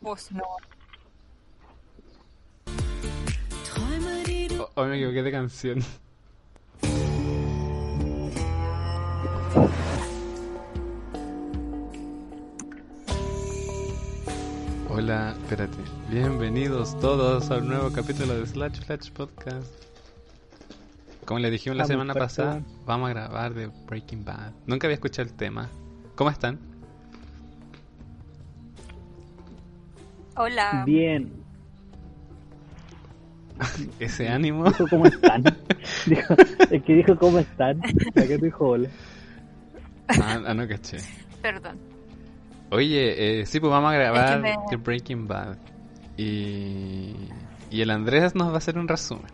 Vos no. Oh, oh, me equivoqué de canción. Hola, espérate. Bienvenidos todos al nuevo capítulo de Slash Slash Podcast. Como les dijimos la semana pasada, vamos a grabar de Breaking Bad. Nunca había escuchado el tema. ¿Cómo están? Hola. Bien. Ese ánimo. Dijo cómo están. Dijo, es que dijo cómo están. La que dijo hola. Ah, ah, no caché. Perdón. Oye, eh, sí, pues vamos a grabar Es que me- The Breaking Bad. Y, y el Andrés nos va a hacer un resumen.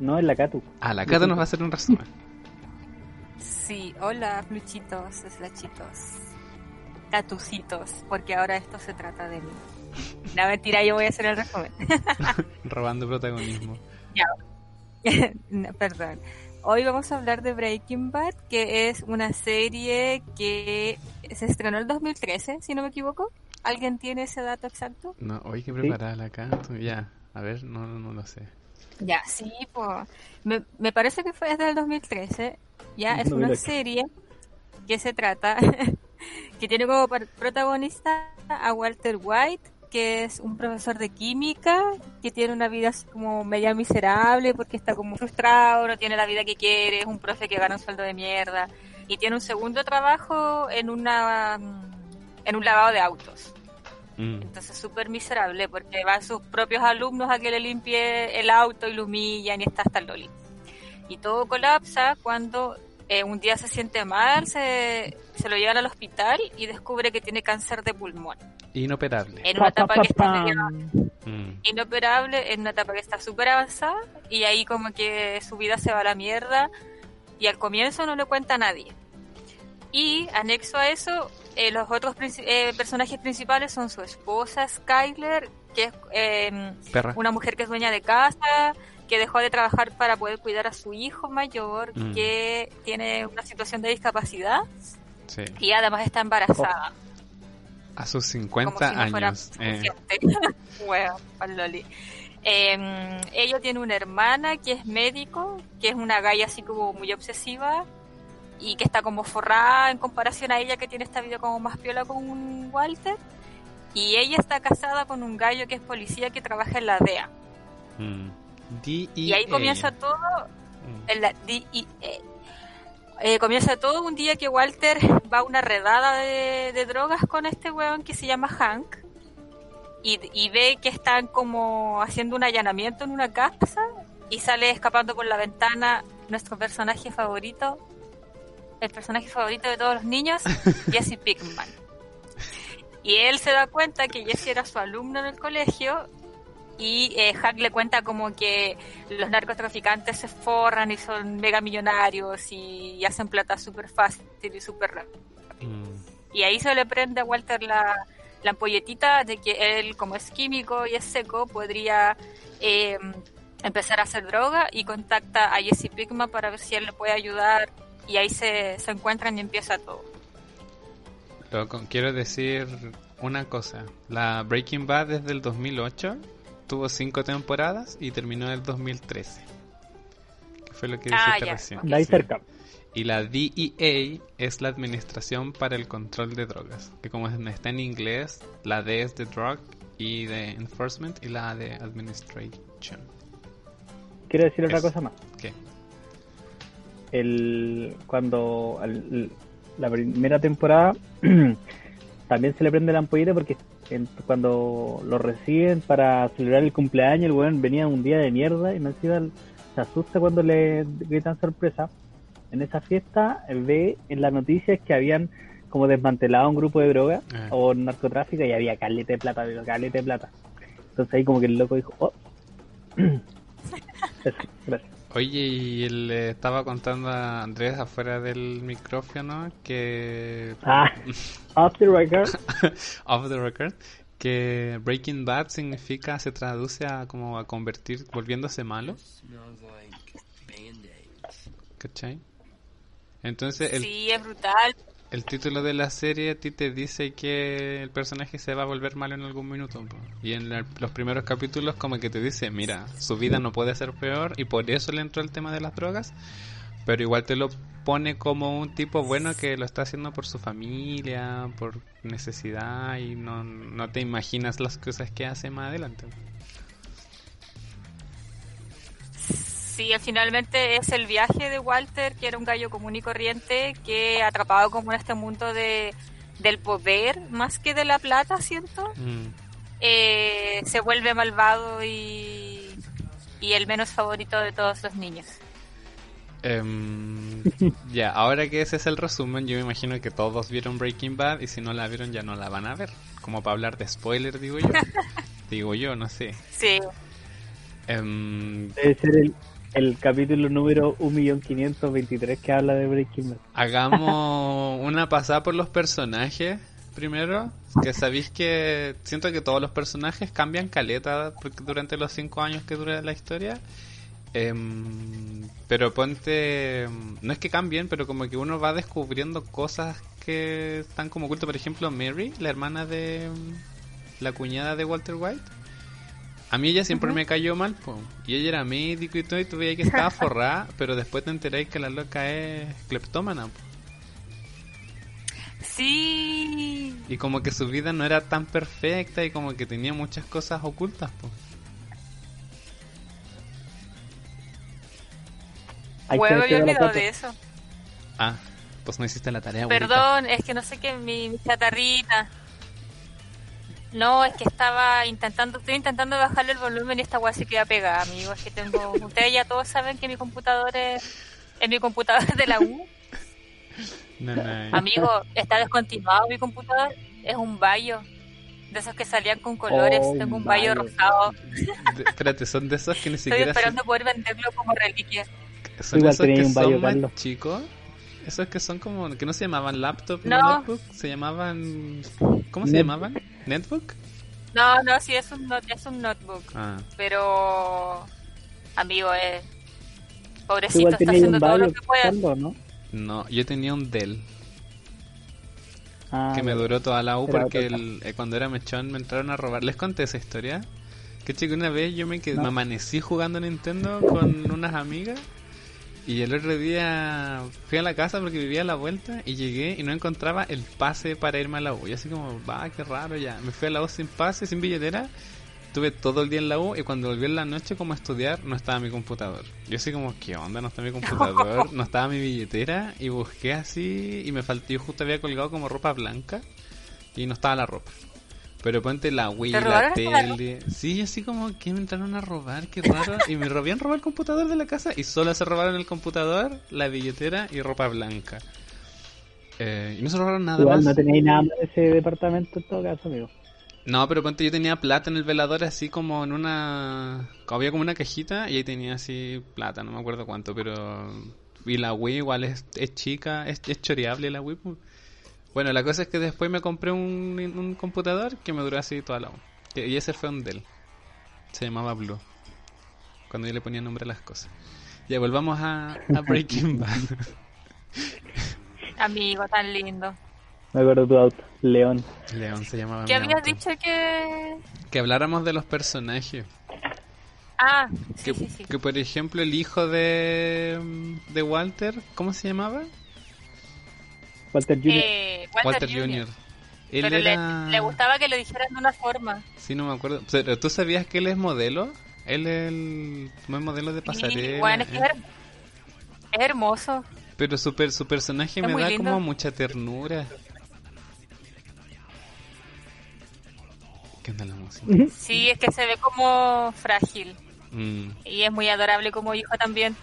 No, es la Catu. Ah, la Cata nos va a hacer un resumen. Sí, hola, fluchitos, slachitos, tatucitos, porque ahora esto se trata de mí. No, mentira, yo voy a hacer el resumen. Robando protagonismo. No, perdón. Hoy vamos a hablar de Breaking Bad, que es una serie que se estrenó en el 2013, si no me equivoco. ¿Alguien tiene ese dato exacto? No, hoy que preparar la Cata. Ya, a ver, no, no, no lo sé. Ya, sí, pues. Me, me parece que fue desde el 2013. Ya, es una 2008. serie que se trata, que tiene como protagonista a Walter White, que es un profesor de química, que tiene una vida así como media miserable porque está como frustrado, no tiene la vida que quiere, es un profe que gana un sueldo de mierda, y tiene un segundo trabajo en una mm, en un lavado de autos. Mm. Entonces súper miserable porque van sus propios alumnos a que le limpie el auto y lo humillan y está hasta el loli. Y todo colapsa cuando eh, un día se siente mal, se, se lo llevan al hospital y descubre que tiene cáncer de pulmón. Inoperable. En una Pa, pa, etapa pa, que está Mm. inoperable, en una etapa que está súper avanzada y ahí como que su vida se va a la mierda y al comienzo no le cuenta a nadie. Y anexo a eso, eh, los otros princi- eh, personajes principales son su esposa Skyler, que es eh, una mujer que es dueña de casa, que dejó de trabajar para poder cuidar a su hijo mayor, Mm. que tiene una situación de discapacidad Sí. y además está embarazada. A sus como 50 si no fuera años. eh, suficiente. Huevo, pa'l loli. Eh, ella tiene una hermana que es médico, que es una galla así como muy obsesiva y que está como forrada en comparación a ella que tiene esta vida como más piola con un Walter. Y ella está casada con un gallo que es policía que trabaja en la DEA. mm. DEA. Y ahí comienza todo Mm. en la DEA. Eh, comienza todo un día que Walter va a una redada de, de drogas con este weón que se llama Hank y, y ve que están como haciendo un allanamiento en una casa y sale escapando por la ventana nuestro personaje favorito, el personaje favorito de todos los niños, Jesse Pinkman. Y él se da cuenta que Jesse era su alumno en el colegio y eh, Hank le cuenta como que los narcotraficantes se forran y son mega millonarios y, y hacen plata súper fácil y súper rápido. Mm. Y ahí se le prende a Walter la, la ampolletita de que él, como es químico y es seco, podría eh, empezar a hacer droga y contacta a Jesse Pinkman para ver si él le puede ayudar y ahí se, se encuentran y empieza todo. Loco, quiero decir una cosa. La Breaking Bad desde el 2008 tuvo cinco temporadas y terminó en el 2013. Que fue lo que Ah, dijiste ya. recién. Ahí Sí. cerca. Y la DEA es la Administración para el Control de Drogas. Que como está en inglés, la D es de Drug y de Enforcement y la de Administration. Quiero decir otra cosa más. ¿Qué? El, cuando el- la primera temporada también se le prende la ampolleta porque en- cuando lo reciben para celebrar el cumpleaños, el weón venía un día de mierda y no se, se asusta cuando le gritan sorpresa. En esa fiesta ve en las noticias que habían como desmantelado un grupo de droga Ah. o narcotráfico y había caleta de plata, pero caleta de plata. Entonces ahí como que el loco dijo, oh. Eso, gracias. Oye, y él le estaba contando a Andrés afuera del micrófono que... Ah, off the record. off the record, que Breaking Bad significa, se traduce a como a convertir, volviéndose malo. ¿Cachai? Entonces el, Sí, es brutal. El título de la serie a ti te dice que el personaje se va a volver malo en algún minuto. Y en la- los primeros capítulos como que te dice, mira, su vida no puede ser peor y por eso le entró el tema de las drogas. Pero igual te lo pone como un tipo bueno que lo está haciendo por su familia, por necesidad y no, no te imaginas las cosas que hace más adelante. Sí, finalmente es el viaje de Walter, que era un gallo común y corriente, que atrapado como en este mundo de, del poder, más que de la plata, siento, Mm. eh, se vuelve malvado y, y el menos favorito de todos los niños. Em, ya, ahora que ese es el resumen, yo me imagino que todos vieron Breaking Bad y si no la vieron ya no la van a ver. Como para hablar de spoiler, digo yo. digo yo, no sé. Sí, Em, Debe ser el, el capítulo número 1.523 que habla de Breaking Bad. hagamos una pasada por los personajes primero. Que sabéis que siento que todos los personajes cambian caleta porque durante los cinco años que dura la historia. Em, pero ponte. No es que cambien, pero como que uno va descubriendo cosas que están como ocultas. Por ejemplo, Mary, la hermana de. La cuñada de Walter White. A mí ella siempre me cayó mal, po. y ella era médico y todo, y tú veías que estaba forrada, pero después te enteráis que la loca es cleptómana, po. sí, y como que su vida no era tan perfecta y como que tenía muchas cosas ocultas, po. Huevo, había olvidado de eso. Ah, pues no hiciste la tarea, abuelita. Perdón, es que no sé qué, mi, mi chatarrita. No, es que estaba intentando, estoy intentando bajarle el volumen y esta weá se queda pegada, amigo. Es que tengo, ustedes ya todos saben que mi computador es, es mi computador de la U. No, no, Amigo, está descontinuado mi computador. Es un bayo. De esos que salían con colores. Oh, tengo un bayo bayo. rosado. De- espérate, son de esos que ni Estoy siquiera esperando poder venderlo como reliquia. son, Igual esos que un Bayo son más chicos. Esos que son como que no se llamaban laptop ni No. notebook, se llamaban ¿Cómo se Net- llamaban? Netbook. No, no, sí, es un, not- es un notebook. Ah, Pero, amigo, eh, pobrecito, está haciendo todo lo que puede. ¿no? no, yo tenía un Dell Ah, que me duró toda la U porque el- eh, cuando era mechón me entraron a robar. ¿Les conté esa historia? Que chico, una vez yo me, quedé, No. me amanecí jugando Nintendo con unas amigas y el otro día fui a la casa porque vivía a la vuelta y llegué y no encontraba el pase para irme a la U. Y así como, va, qué raro ya. Me fui a la U sin pase, sin billetera. Estuve todo el día en la U y cuando volví en la noche como a estudiar no estaba mi computador. Yo así como, ¿qué onda? No está mi computador, no estaba mi billetera y busqué así y me faltó, yo justo había colgado como ropa blanca y no estaba la ropa. Pero ponte la Wii, ¿Te la tele. Sí, así como que me entraron a robar, qué raro. Y me habían robado el computador de la casa y solo se robaron el computador, la billetera y ropa blanca. Eh, y no se robaron nada Igual más. no tenéis nada de ese departamento en todo caso, amigo. No, pero ponte, yo tenía plata en el velador así como en una... Había como una cajita y ahí tenía así plata, no me acuerdo cuánto, pero... Y la Wii igual es, es chica, es, es choreable la Wii. Bueno, la cosa es que después me compré un, un computador que me duró así toda la U. Que- Y ese fue un Dell. Se llamaba Blue. Cuando yo le ponía nombre a las cosas. Ya, volvamos a, a Breaking Bad. Amigo, tan lindo. Me acuerdo tu auto, León. León se llamaba ¿Qué habías auto. dicho que...? Que habláramos de los personajes. Ah, sí, que, sí, sí. que, por ejemplo el hijo de, de Walter, ¿cómo se llamaba? Walter Jr. Eh, Walter, Walter Jr. Jr. Él Pero era... le, le gustaba que lo dijeran de una forma. Sí, no me acuerdo. Pero tú sabías que él es modelo. Él es el modelo de Sí, pasarela. bueno, es que es, her- es hermoso. Pero su, per- su personaje Es me da lindo. como mucha ternura. ¿Qué onda la música? Sí, es que se ve como frágil. Mm, Y es muy adorable como hijo también.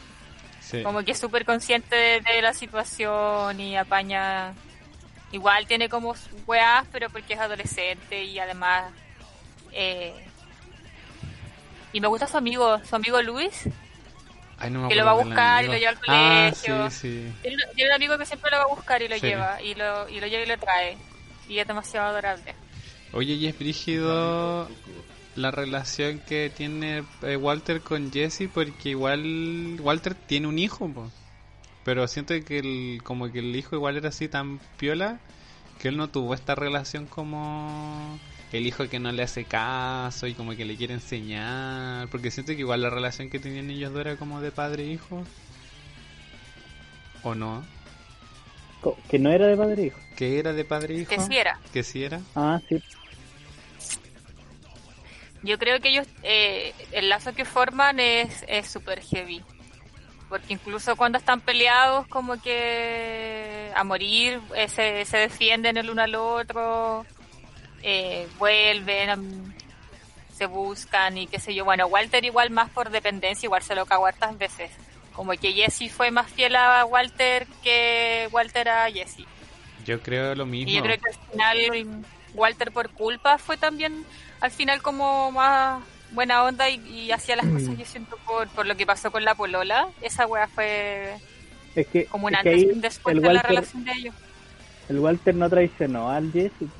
Sí. Como que es súper consciente de, de la situación y apaña igual tiene como weas, pero porque es adolescente y además... Eh, y me gusta su amigo, su amigo Luis, Ay, no me que lo va a buscar y lo lleva al Ah, colegio. sí, sí. Tiene un- tiene un amigo que siempre lo va a buscar y lo lleva, y lo, y lo lleva y lo trae. Y es demasiado adorable. Oye, y es brígido la relación que tiene eh, Walter con Jesse porque igual Walter tiene un hijo, po. pero siento que el, como que el hijo igual era así tan piola que él no tuvo esta relación como el hijo que no le hace caso y como que le quiere enseñar, porque siento que igual la relación que tenían ellos dos era como de padre e hijo. ¿O no? Que no era de padre e hijo. ¿Que era de padre e hijo? Que sí era. Que sí era. Ah, sí. Yo creo que ellos, eh, el lazo que forman es es súper heavy. Porque incluso cuando están peleados, como que a morir, eh, se, se defienden el uno al otro, eh, vuelven, se buscan y qué sé yo. Bueno, Walter igual más por dependencia, igual se lo cagó hartas veces. Como que Jesse fue más fiel a Walter que Walter a Jesse. Yo creo lo mismo. Y yo creo que al final Walter por culpa fue también al final como más buena onda y, y hacía las cosas yo siento por, por lo que pasó con la polola. Esa wea fue Es que, como un es que antes y ahí un después el de la Walter, relación de ellos. el Walter no traicionó al Jesse.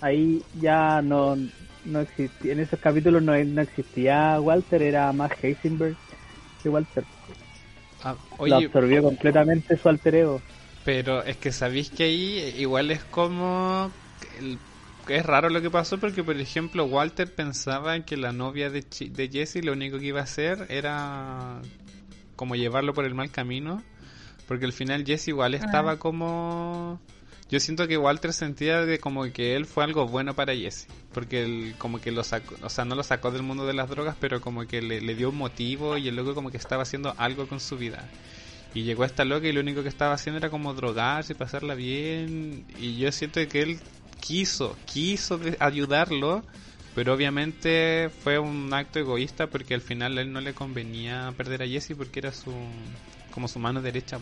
Ahí ya no, no existía, en esos capítulos no, no existía Walter, era más Heisenberg que Walter. Ah, Lo oye, absorbió completamente su alter ego. pero es que sabéis que ahí igual es como... el- es raro lo que pasó porque, por ejemplo, Walter pensaba que la novia de, de Jesse lo único que iba a hacer era como llevarlo por el mal camino. Porque al final Jesse igual estaba como... Yo siento que Walter sentía de como que él fue algo bueno para Jesse. Porque él como que lo sacó, o sea, no lo sacó del mundo de las drogas, pero como que le, le dio un motivo y el loco como que estaba haciendo algo con su vida. Y llegó esta loca y lo único que estaba haciendo era como drogarse, pasarla bien. Y yo siento que él quiso, quiso ayudarlo, pero obviamente fue un acto egoísta porque al final a él no le convenía perder a Jesse porque era su como su mano derecha.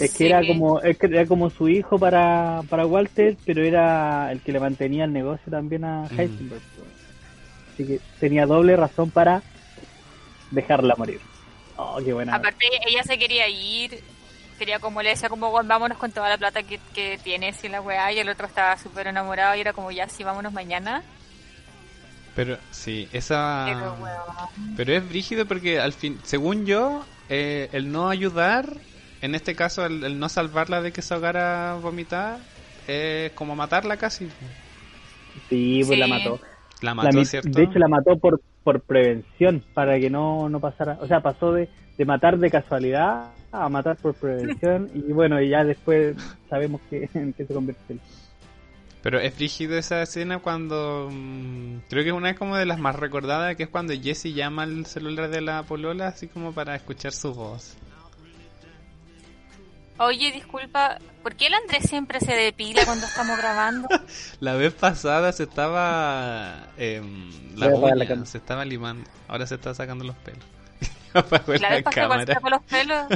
Es Sí. que era como es que era como su hijo para, para Walter, pero era el que le mantenía el negocio también a Mm. Heisenberg. Así que tenía doble razón para dejarla morir. Oh, qué buena. Aparte ella se quería ir, quería como le decía como "Bueno, vámonos con toda la plata que, que tienes y la weá y el otro estaba súper enamorado y era como ya sí vámonos mañana. Pero sí, esa Pero es brígido porque al fin, según yo, eh, el no ayudar, en este caso el, el no salvarla de que se ahogara vomitar, es como matarla casi. Sí, pues Sí. la mató. La La mató, mi- ¿cierto? de hecho, la mató por, por prevención, para que no, no pasara. O sea, pasó de, de matar de casualidad a matar por prevención. y bueno, y ya después sabemos que, en qué se convierte. Pero es brígido esa escena cuando... mm, creo que es una como de las más recordadas, que es cuando Jesse llama al celular de la polola, así como para escuchar su voz. Oye, disculpa, ¿por qué el Andrés siempre se depila cuando estamos grabando? La vez pasada se estaba... em, la se estaba limando, ahora se está sacando los pelos. Apagó La la, vez pasada cuando se sacó los pelos,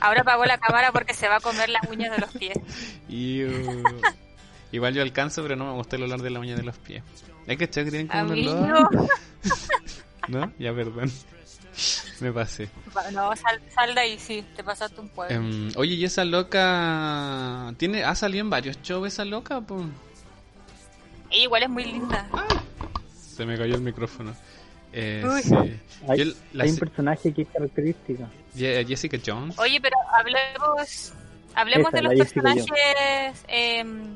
ahora apagó la cámara porque se va a comer las uñas de los pies. Iu. Igual yo alcanzo, pero no me gusta el olor de la uña de los pies. Es que que tienen como un olor. ¿No? Ya, perdón. Me pasé. No, sal, sal de ahí, sí, te pasaste un pueblo. Em, oye, y esa loca. tiene ¿Ha salido en varios shows esa loca? po? Ella igual es muy linda. Se me cayó el micrófono. Eh, sí. Hay, Yo la hay un personaje que es característica. Ye- Jessica Jones. Oye, pero hablemos, hablemos Esa, de los personajes em,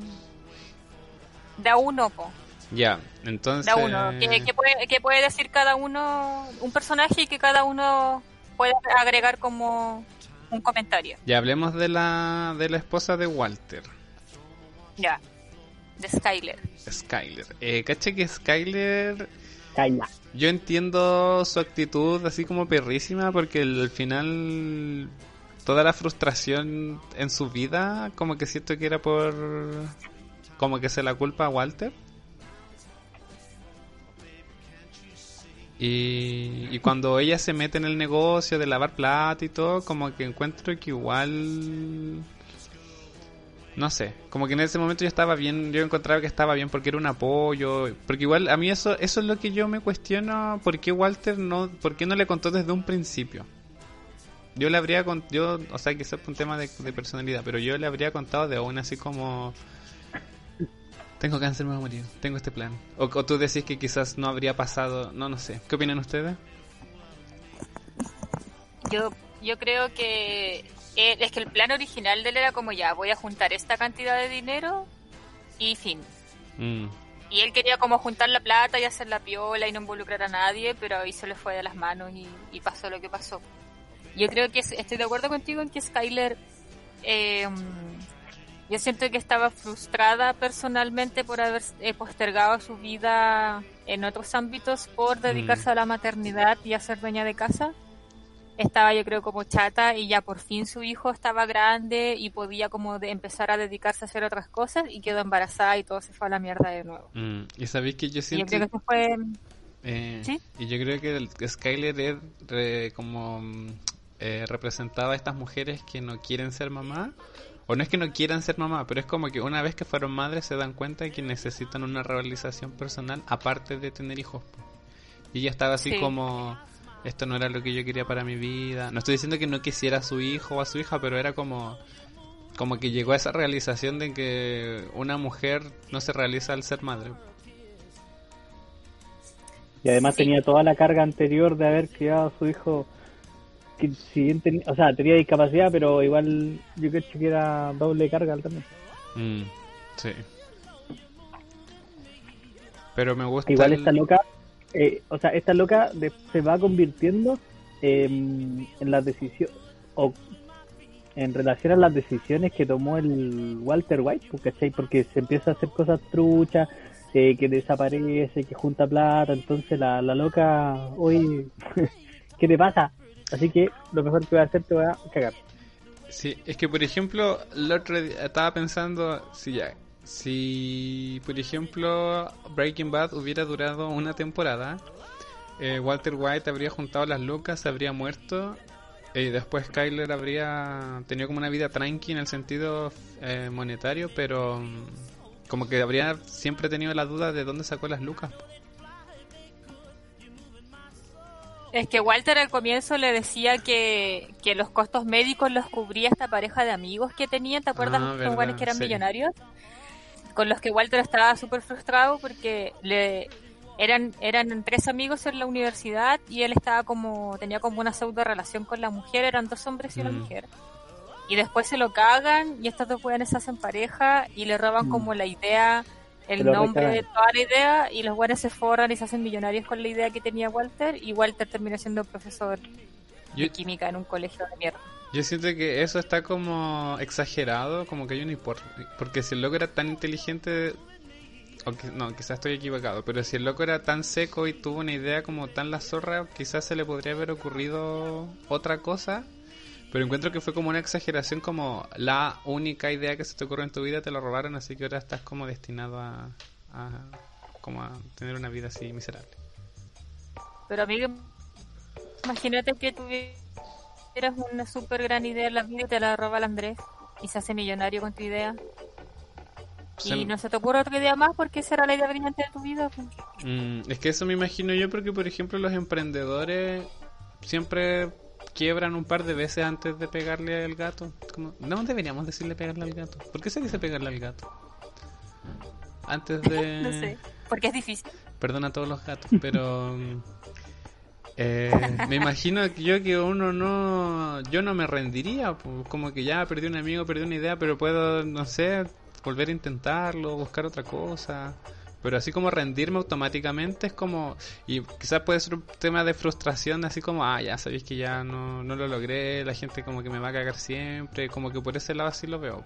de a uno, po. Ya, entonces. Uno. ¿Qué, qué puede, qué puede decir cada uno, un personaje y que cada uno puede agregar como un comentario? Ya hablemos de la, de la esposa de Walter, Ya, de Skyler. Skyler. Eh, caché que Skyler Kaila. Yo entiendo su actitud así como perrísima porque al final toda la frustración en su vida como que siento que era por como que se la culpa a Walter. Y, y cuando ella se mete en el negocio de lavar plata y todo, como que encuentro que igual no sé, como que en ese momento yo estaba bien, yo encontraba que estaba bien porque era un apoyo, porque igual a mí eso eso es lo que yo me cuestiono, ¿por qué Walter no, por qué no le contó desde un principio? Yo le habría contado, yo, o sea, quizás es un tema de, de, personalidad, pero yo le habría contado de aún así como tengo cáncer, me voy a morir, tengo este plan. O, o tú decís que quizás no habría pasado, no, no sé. ¿Qué opinan ustedes? Yo yo creo que eh, es que el plan original de él era como ya, voy a juntar esta cantidad de dinero y fin. Mm. Y él quería como juntar la plata y hacer la piola y no involucrar a nadie, pero ahí se le fue de las manos y, y pasó lo que pasó. Yo creo que estoy de acuerdo contigo en que Skyler, eh, yo siento que estaba frustrada personalmente por haber eh, postergado su vida en otros ámbitos por dedicarse Mm. a la maternidad y a ser dueña de casa estaba yo creo como chata y ya por fin su hijo estaba grande y podía como de empezar a dedicarse a hacer otras cosas y quedó embarazada y todo se fue a la mierda de nuevo. Mm. Y sabéis que yo siento... creo que fue... Eh, ¿Sí? Y yo creo que el, Skyler es re- como mm, eh, representaba a estas mujeres que no quieren ser mamá. O no es que no quieran ser mamá, pero es como que una vez que fueron madres se dan cuenta de que necesitan una realización personal aparte de tener hijos. Y ella estaba así Sí. como, esto no era lo que yo quería para mi vida. No estoy diciendo que no quisiera a su hijo o a su hija, pero era como, como que llegó a esa realización de que una mujer no se realiza al ser madre. Y además Sí. tenía toda la carga anterior de haber criado a su hijo. Que si bien tenía, o sea, tenía discapacidad, pero igual yo creo que era doble carga también. Mm, sí. Pero me gusta. Igual el- esta loca, eh, o sea, esta loca de- se va convirtiendo em, en las decisiones, o en relación a las decisiones que tomó el Walter White, pues, ¿cachai? Porque se empieza a hacer cosas truchas, eh, que desaparece, que junta plata, entonces la, la loca, oye, ¿qué te pasa? Así que lo mejor que voy a hacer te voy a cagar. Sí, es que por ejemplo, el otro día estaba pensando si ya. Si, por ejemplo, Breaking Bad hubiera durado una temporada, eh, Walter White habría juntado las lucas, se habría muerto, y después Kyler habría tenido como una vida tranqui en el sentido eh, monetario, pero mm, como que habría siempre tenido la duda de dónde sacó las lucas. Es que Walter al comienzo le decía que, que los costos médicos los cubría esta pareja de amigos que tenían, ¿te acuerdas? Ah, Los verdad, que eran sí. millonarios. Con los que Walter estaba súper frustrado porque le eran eran tres amigos en la universidad y él estaba como tenía como una pseudo relación con la mujer, eran dos hombres y una Mm. mujer. Y después se lo cagan y estos dos jóvenes se hacen pareja y le roban Mm. como la idea, el nombre de toda la idea y los buenos se forran y se hacen millonarios con la idea que tenía Walter y Walter termina siendo profesor Yo, de química en un colegio de mierda. Yo siento que eso está como exagerado, como que hay un import. Porque si el loco era tan inteligente, o que- no, quizás estoy equivocado, pero si el loco era tan seco y tuvo una idea como tan la zorra, quizás se le podría haber ocurrido otra cosa. Pero encuentro que fue como una exageración, como la única idea que se te ocurrió en tu vida te lo robaron, así que ahora estás como destinado a, a como a tener una vida así miserable. Pero amigo, imagínate que tuvieras una súper gran idea en la vida y te la roba el Andrés y se hace millonario con tu idea. Se- Y no se te ocurre otra idea más porque esa era la idea brillante de tu vida. pues. Mm, es que eso me imagino yo porque, por ejemplo, los emprendedores siempre quiebran un par de veces antes de pegarle al gato. Como, no deberíamos decirle pegarle al gato. ¿Por qué se dice pegarle al gato? Antes de... No sé, porque es difícil. Perdona a todos los gatos, pero... mm, eh, me imagino que yo que uno no... Yo no me rendiría. Como que ya perdí un amigo, perdí una idea, pero puedo, no sé, volver a intentarlo, buscar otra cosa. Pero así como rendirme automáticamente es como... Y quizás puede ser un tema de frustración, así como, ah, ya sabéis que ya no, no lo logré, la gente como que me va a cagar siempre, como que por ese lado así lo veo.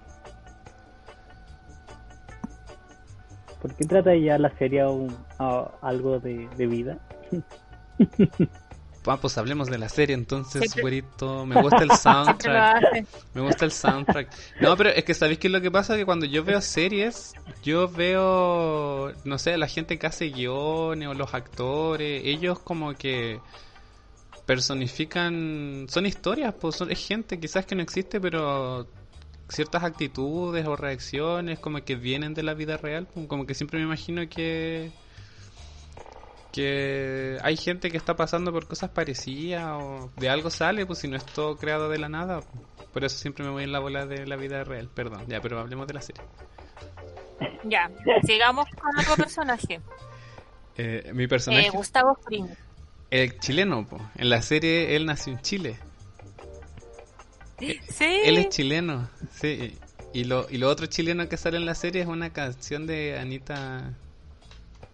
¿Por qué trata ya la serie un- a- algo de, de vida? Ah, pues hablemos de la serie entonces, güerito. Me gusta el soundtrack. Me gusta el soundtrack. No, pero es que sabéis que lo que pasa que cuando yo veo series, yo veo, no sé, la gente que hace guiones o los actores, ellos como que personifican, son historias, pues son, es gente quizás que no existe, pero ciertas actitudes o reacciones como que vienen de la vida real. Como que siempre me imagino que que hay gente que está pasando por cosas parecidas o de algo sale, pues si no es todo creado de la nada. Por eso siempre me voy en la bola de la vida real. Perdón, ya, pero hablemos de la serie. Ya, sigamos con otro personaje. Eh, mi personaje. Eh, Gustavo Fring. El chileno, po. en la serie él nació en Chile. Sí. Él es chileno, sí. Y lo, y lo otro chileno que sale en la serie es una canción de Anita.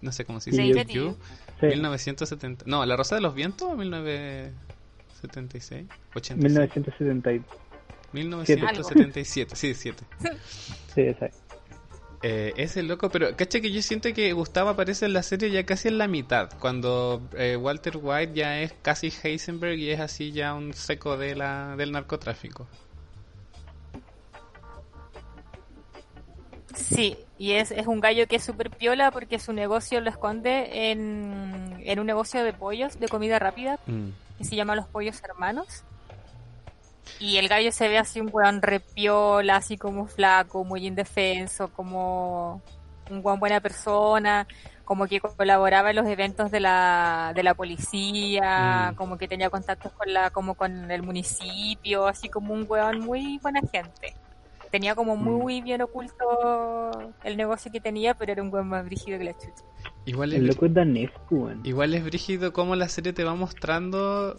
No sé cómo se dice. Sí, Sí. 1970. No, La Rosa de los Vientos, 1976. 86. 1970. 1977, sí, 7. Sí, esa. Eh, ese loco, pero cacha que yo siento que Gustavo aparece en la serie ya casi en la mitad, cuando eh, Walter White ya es casi Heisenberg y es así ya un seco de la, del narcotráfico. Sí, y es, es un gallo que es súper piola porque su negocio lo esconde en, en un negocio de pollos, de comida rápida, Mm. que se llama Los Pollos Hermanos. Y el gallo se ve así un weón repiola, así como flaco, muy indefenso, como un weón buena persona, como que colaboraba en los eventos de la, de la policía, Mm. como que tenía contactos con la, como con el municipio, así como un weón muy buena gente. Tenía como muy bien oculto el negocio que tenía, pero era un weón más brígido que la chucha. Igual El loco es weón. igual es brígido cómo la serie te va mostrando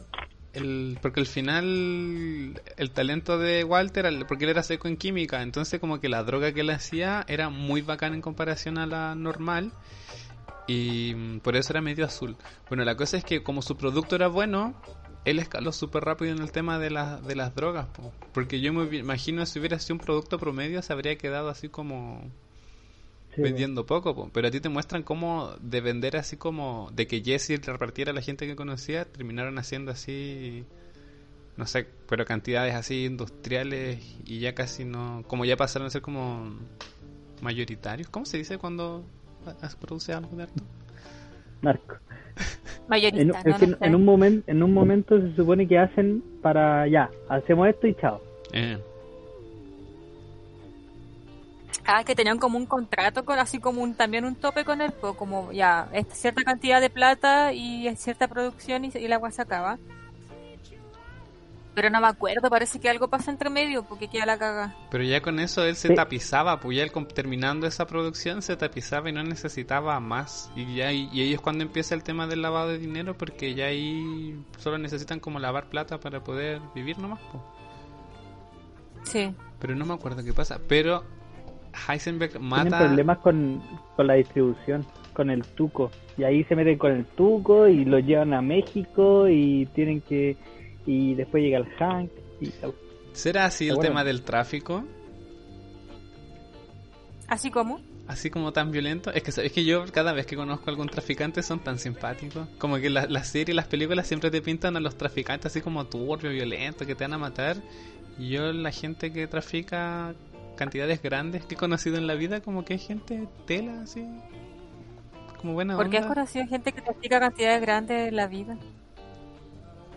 el porque al final el talento de Walter al- porque él era seco en química entonces como que la droga que él hacía era muy bacana en comparación a la normal y mm, por eso era medio azul bueno la cosa es que como su producto era bueno él escaló súper rápido en el tema de, las de las drogas po. porque yo me imagino si hubiera sido un producto promedio se habría quedado así como Sí, vendiendo poco, po. pero a ti te muestran cómo de vender así como de que Jesse repartiera a la gente que conocía, terminaron haciendo así, no sé, pero cantidades así industriales y ya casi no, como ya pasaron a ser como mayoritarios. ¿Cómo se dice cuando produce algo de? Narco. Mayorista, En, ¿no? es que No sé. en un momento, en un momento se supone que hacen para ya, hacemos esto y chao. Eh, Ah, que tenían como un contrato con así como un también un tope con él, pues como ya, esta cierta cantidad de plata y cierta producción y, y el agua se acaba. Pero no me acuerdo, parece que algo pasa entre medio porque queda la caga. pero ya con eso él se Sí. tapizaba, pues ya él terminando esa producción se tapizaba y no necesitaba más. Y ya y, es cuando empieza el tema del lavado de dinero porque ya ahí solo necesitan como lavar plata para poder vivir nomás, pues. Sí. Pero no me acuerdo qué pasa. Pero Heisenberg Tienen mata. problemas con, con la distribución, con el tuco. Y ahí se meten con el tuco y lo llevan a México y tienen que... Y después llega el Hank y... ¿Será así el Bueno. tema del tráfico? Así como. Así como tan violento. Es que sabes que yo cada vez que conozco a algún traficante son tan simpáticos. Como que la- las series y las películas siempre te pintan a los traficantes así como turbio, violento, que te van a matar. Y yo la gente que trafica cantidades grandes que he conocido en la vida, como que hay gente tela así. Como buena Porque has onda. conocido gente que trafica cantidades grandes en la vida.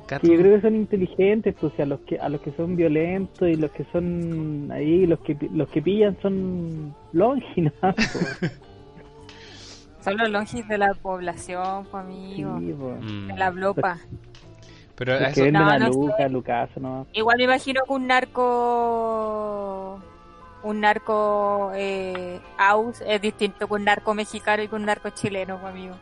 Gato. Sí, yo creo que son inteligentes, pues, o sea, los que, a los que son violentos y los que son ahí, los que los que pillan son longinas. pues. Son los longis de la población, pues, amigo. Sí, pues. Mm. De la blopa. Pero Los eso- que No, a no Luca, sé. Lucas, ¿no? Igual me imagino que un narco. Un narco eh, aus es distinto que un narco mexicano y que un narco chileno, pues, amigo.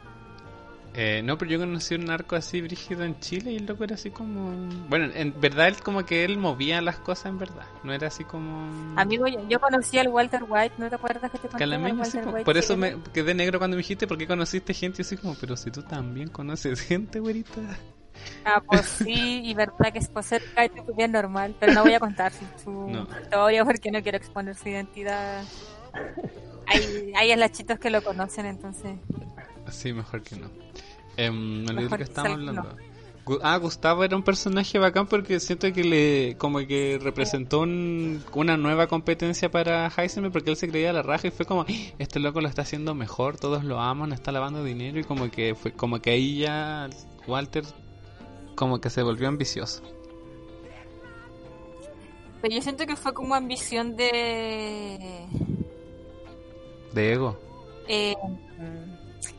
Eh, no, pero yo conocí un narco así brígido en Chile y el loco era así como... Bueno, en verdad él como que él movía las cosas en verdad. No era así como... Amigo, yo, yo conocí al Walter White, ¿no te acuerdas que te conté? Al sí. White Por eso me quedé negro cuando me dijiste porque conociste gente y así como, pero si tú también conoces gente, güerita. Ah, pues sí, y verdad que es por ser bien normal, pero no voy a contar su No. historia porque no quiero exponer su identidad. Hay, hay lachitos que lo conocen, entonces. Sí, mejor que no. Em, me olvidé que estábamos hablando. Ah, Gustavo era un personaje bacán porque siento que le como que representó un- una nueva competencia para Heisenberg porque él se creía la raja y fue como, "Ah, este loco lo está haciendo mejor, todos lo aman, está lavando dinero y como que fue como que ahí ya Walter como que se volvió ambicioso. Pero yo siento que fue como ambición de. De ego. eh,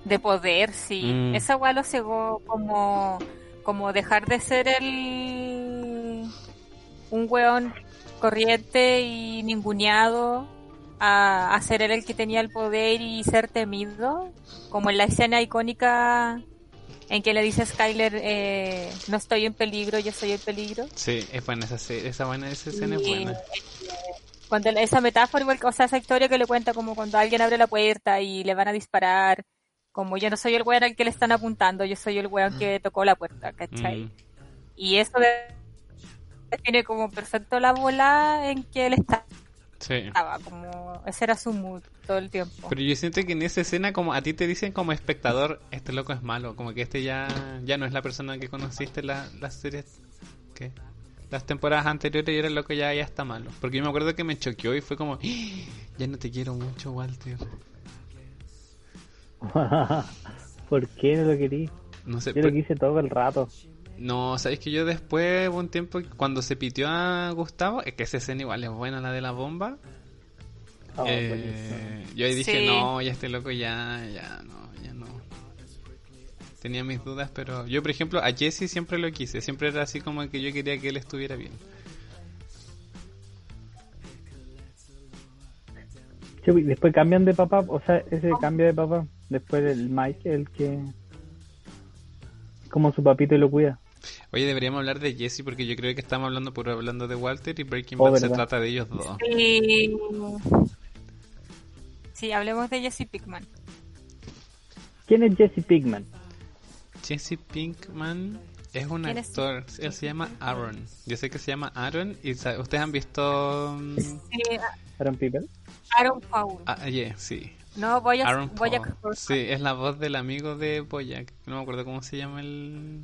de poder, sí. Mm. Esa weá lo cegó como, como dejar de ser el un weón corriente y ninguneado a, a ser él el que tenía el poder y ser temido, como en la escena icónica en que le dice a Skyler eh, no estoy en peligro, yo soy el peligro. Sí, es buena esa, esa, buena, esa escena es buena. cuando esa metáfora, o sea, esa historia que le cuenta como cuando alguien abre la puerta y le van a disparar, como yo no soy el weón al que le están apuntando, yo soy el weón que tocó la puerta, ¿cachai? Mm. Y eso de- define como perfecto la bola en que él estaba, Sí. como ese era su mood todo el tiempo. Pero yo siento que en esa escena, como a ti te dicen como espectador, este loco es malo, como que este ya, ya no es la persona que conociste la, las series, ¿qué? Las temporadas anteriores y era el loco ya, ya está malo. Porque yo me acuerdo que me choqueó y fue como, "Ah, ya no te quiero mucho, Walter. ¿Por qué no lo querí? No sé, Yo lo pero- quise todo el rato. no, sabes que yo después, hubo un tiempo, cuando se pitió a Gustavo, es que esa escena igual es buena, la de la bomba. Oh, Eh, yo ahí dije, Sí. no, ya este loco ya, ya no, ya no. Tenía mis dudas, pero yo, por ejemplo, a Jesse siempre lo quise, siempre era así como que yo quería que él estuviera bien. Después cambian de papá, o sea, ese cambio de papá. Después el Mike, el que. Como su papito y lo cuida. Oye, deberíamos hablar de Jesse porque yo creo que estamos hablando por hablando de Walter y Breaking Oh, Bad se trata de ellos dos. Sí, hablemos de Jesse Pickman. ¿Quién es Jesse Pigman? Jesse Pinkman es un actor, él se llama Aaron. Yo sé que se llama Aaron y ustedes han visto... mm, Sí, Aaron Piper. Aaron Paul. Ah, yeah, sí. No, Boyack. Horseman. Sí, es la voz del amigo de Boyack. No me acuerdo cómo se llama el...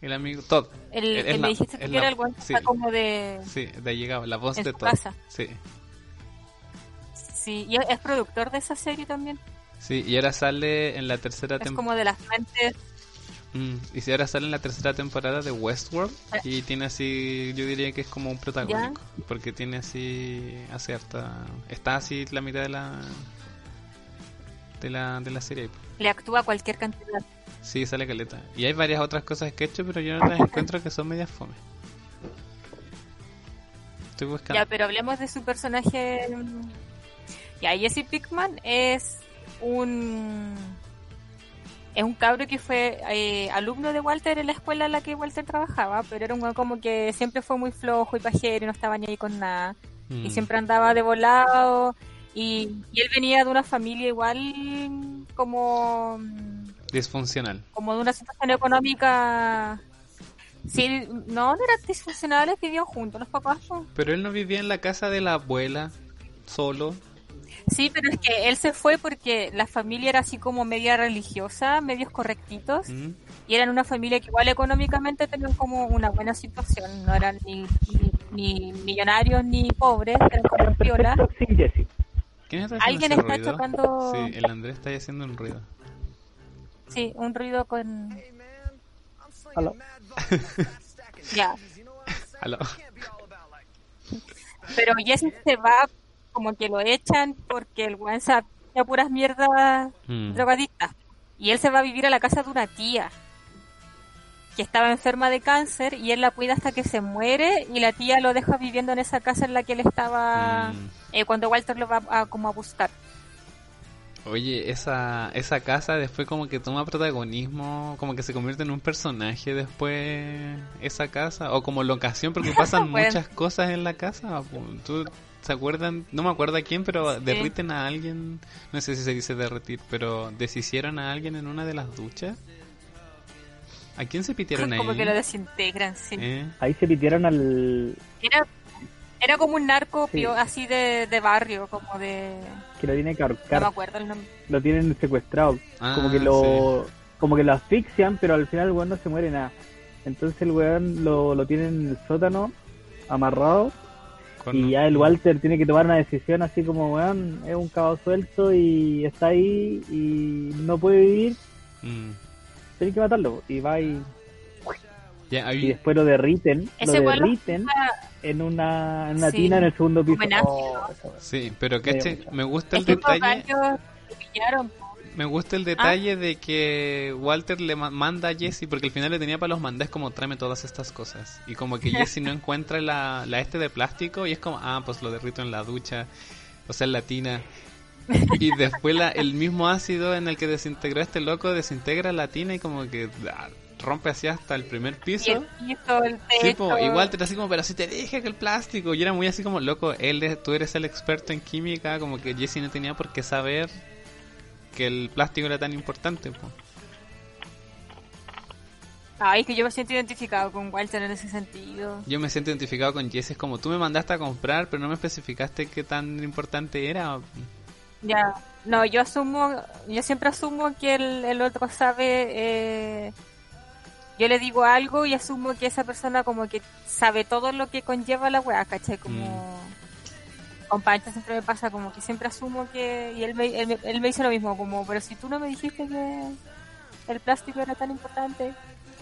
El amigo... Todd. El Es que la- me dijiste es que la- era el que sí. está como de... Sí, de ahí llegaba, la voz En de su Todd. casa. Sí. Sí, y es productor de esa serie también. Sí, y ahora sale en la tercera Es temporada. como de las mentes... y si ahora sale en la tercera temporada de Westworld Eh. y tiene así, yo diría que es como un protagónico, porque tiene así, hace harta, está así la mitad de la de la, de la serie. Le actúa cualquier cantidad. Sí, sale caleta. Y hay varias otras cosas que he hecho, pero yo no las encuentro que son medias fome. Estoy buscando. Ya, pero hablemos de su personaje. Ya, Jesse Pickman es un. Es un cabro que fue eh, alumno de Walter en la escuela en la que Walter trabajaba, pero era un como que siempre fue muy flojo y pajero y no estaba ni ahí con nada. Mm. Y siempre andaba de volado. Y, y él venía de una familia igual como Disfuncional. como de una situación económica. Sí, no, no eran disfuncionales, vivían juntos los papás. Pero él no vivía en la casa de la abuela, solo. Sí, pero es que él se fue porque la familia era así como media religiosa, medios correctitos, Mm. y eran una familia que igual económicamente tenían como una buena situación, no eran ni, ni, ni millonarios ni pobres, eran como piola. Sin Jesse. ¿Quién está haciendo Alguien está ruido? chocando- Sí, el Andrés está haciendo un ruido. Sí, un ruido con... Aló. Ya, Aló. pero Jesse se va como que lo echan porque el se hacía puras mierdas Mm. drogadictas. Y él se va a vivir a la casa de una tía que estaba enferma de cáncer y él la cuida hasta que se muere y la tía lo deja viviendo en esa casa en la que él estaba Mm. eh, cuando Walter lo va a, como a buscar. Oye, esa, esa casa después como que toma protagonismo, como que se convierte en un personaje después esa casa, o como locación, porque pasan Bueno. muchas cosas en la casa. ¿Tú se acuerdan? No me acuerdo a quién, pero derriten a alguien, no sé si se dice derretir, pero deshicieron a alguien en una de las duchas. ¿A quién se pitieron ahí? como que lo desintegran, sí. ¿Eh? Ahí se pitieron al. Era, era como un narco Sí. pio- así de, de barrio, como de... que lo tiene que No me ahorcar. acuerdo el nombre. Lo tienen secuestrado. Ah, como que lo. Como que lo asfixian, pero al final el weón no se muere nada. Entonces el weón lo, lo tienen en el sótano, amarrado. Con- Y ya el Walter tiene que tomar una decisión así como, weón, es un cabo suelto y está ahí y no puede vivir, Mm. Tiene que matarlo. Y va y, y después lo derriten, Ese lo derriten. en una, en una Sí. tina en el segundo piso. Oh. Sí, pero caché, me gusta el detalle. Me gusta el detalle de que Walter le ma- manda a Jesse, porque al final le tenía para los mandés como tráeme todas estas cosas. Y como que Jesse no encuentra la, la este de plástico y es como, ah, pues lo derrito en la ducha, o sea, en la tina. Y después la, el mismo ácido en el que desintegró este loco desintegra la tina y como que ah, rompe así hasta el primer Y piso. el piso, el Sí, po, y Walter así como, pero si te dije que el plástico. Y era muy así como, loco, él tú eres el experto en química, como que Jesse no tenía por qué saber que el plástico era tan importante. po. Ay, que yo me siento identificado con Walter en ese sentido. Yo me siento identificado con Jesse, es como, tú me mandaste a comprar, pero no me especificaste qué tan importante era. Ya. No, yo asumo, yo siempre asumo que el, el otro sabe, eh, yo le digo algo y asumo que esa persona como que sabe todo lo que conlleva la weá, ¿cachai? Como... Con Pancho siempre me pasa como que siempre asumo que... Y él me, él, me- él me dice lo mismo, como, pero si tú no me dijiste que el plástico era tan importante.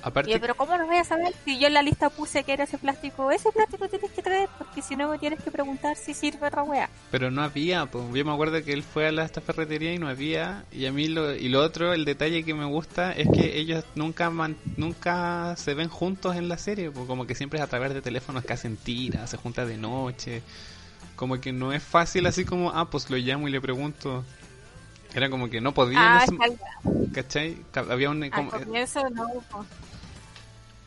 Aparte, yo, pero ¿cómo lo voy a saber? Si yo en la lista puse que era ese plástico, ese plástico tienes que traer, porque si no me tienes que preguntar si sirve otra weá. pero no había, po. yo me acuerdo que él fue a la, esta ferretería y no había. Y a mí lo, y lo otro, el detalle que me gusta es que ellos nunca man- nunca se ven juntos en la serie, po. como que siempre es a través de teléfonos que hacen tiras, se juntan de noche. Como que no es fácil así como, ah, pues lo llamo y le pregunto. Era como que no podía, Ah, en ese- ¿cachai? Ca- Había un... al como- comienzo no, po.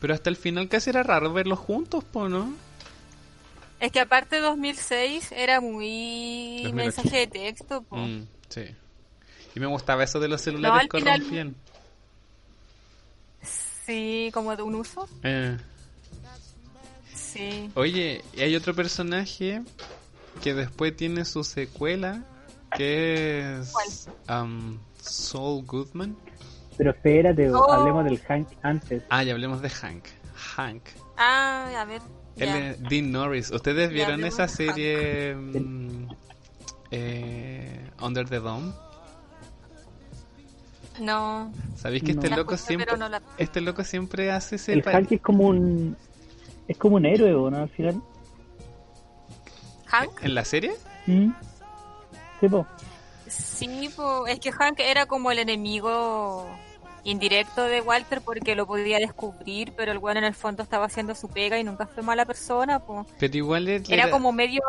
Pero hasta el final casi era raro verlos juntos, po, ¿no? Es que aparte 2006 era muy 2008. mensaje de texto, po. Mm, sí. Y me gustaba eso de los celulares al final- corrompían. Sí, como de un uso. Eh. Sí. Oye, y hay otro personaje que después tiene su secuela, que es um, Saul Goodman. Pero espérate, Oh. hablemos del Hank antes. Ah, ya hablemos de Hank. Hank. Ah, a ver. Él Dean Norris. ¿Ustedes vieron esa serie mm, eh, Under the Dome? No, ¿Sabéis que este La loco escuché, siempre pero no la- este loco siempre hace ese El pa- Hank es como un es como un héroe, ¿o ¿no? Al final. Hank. en la serie? ¿Mm? Sí, po. Sí, po, es que Hank era como el enemigo indirecto de Walter porque lo podía descubrir, pero el bueno en el fondo estaba haciendo su pega y nunca fue mala persona, po. Pero igual Era como medio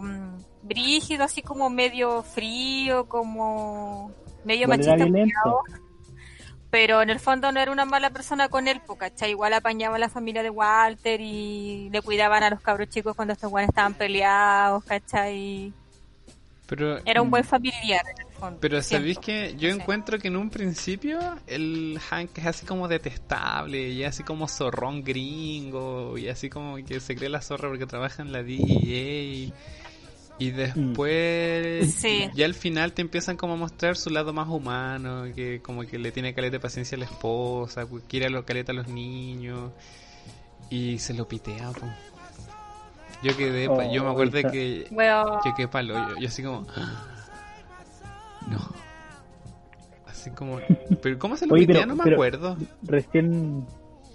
mm, brígido, así como medio frío, como medio machista. Pero en el fondo no era una mala persona con él, po, ¿cachai? Igual apañaba a la familia de Walter y le cuidaban a los cabros chicos cuando estos guanes estaban peleados, ¿cachai? pero Era un buen familiar en el Pero sabéis que yo No sé. encuentro que en un principio el Hank es así como detestable y así como zorrón gringo y así como que se cree la zorra porque trabaja en la DEA y después Sí. ya al final te empiezan como a mostrar su lado más humano que como que le tiene caleta de paciencia a la esposa que quiere a los caleta a los niños y se lo pitea po. yo quedé pa- yo me Oh, acuerdo que Bueno, yo quedé palo, yo, yo así como... "Ah, No. Así como... ¿Pero cómo se lo Oye, pero- No me pero- acuerdo. Recién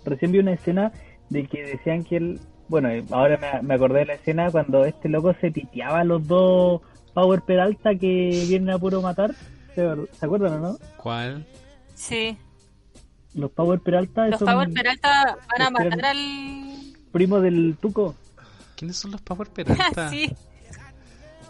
recién vi una escena de que decían que él, bueno, eh, ahora me, me acordé de la escena cuando este loco se piteaba a los dos Power Peralta que vienen a puro matar. ¿Se, acuerdan o no? ¿Cuál? sí. Los Power Peralta Los son Power Peralta van a matar al... primos del Tuco. ¿Quiénes son los Power Peralta? sí,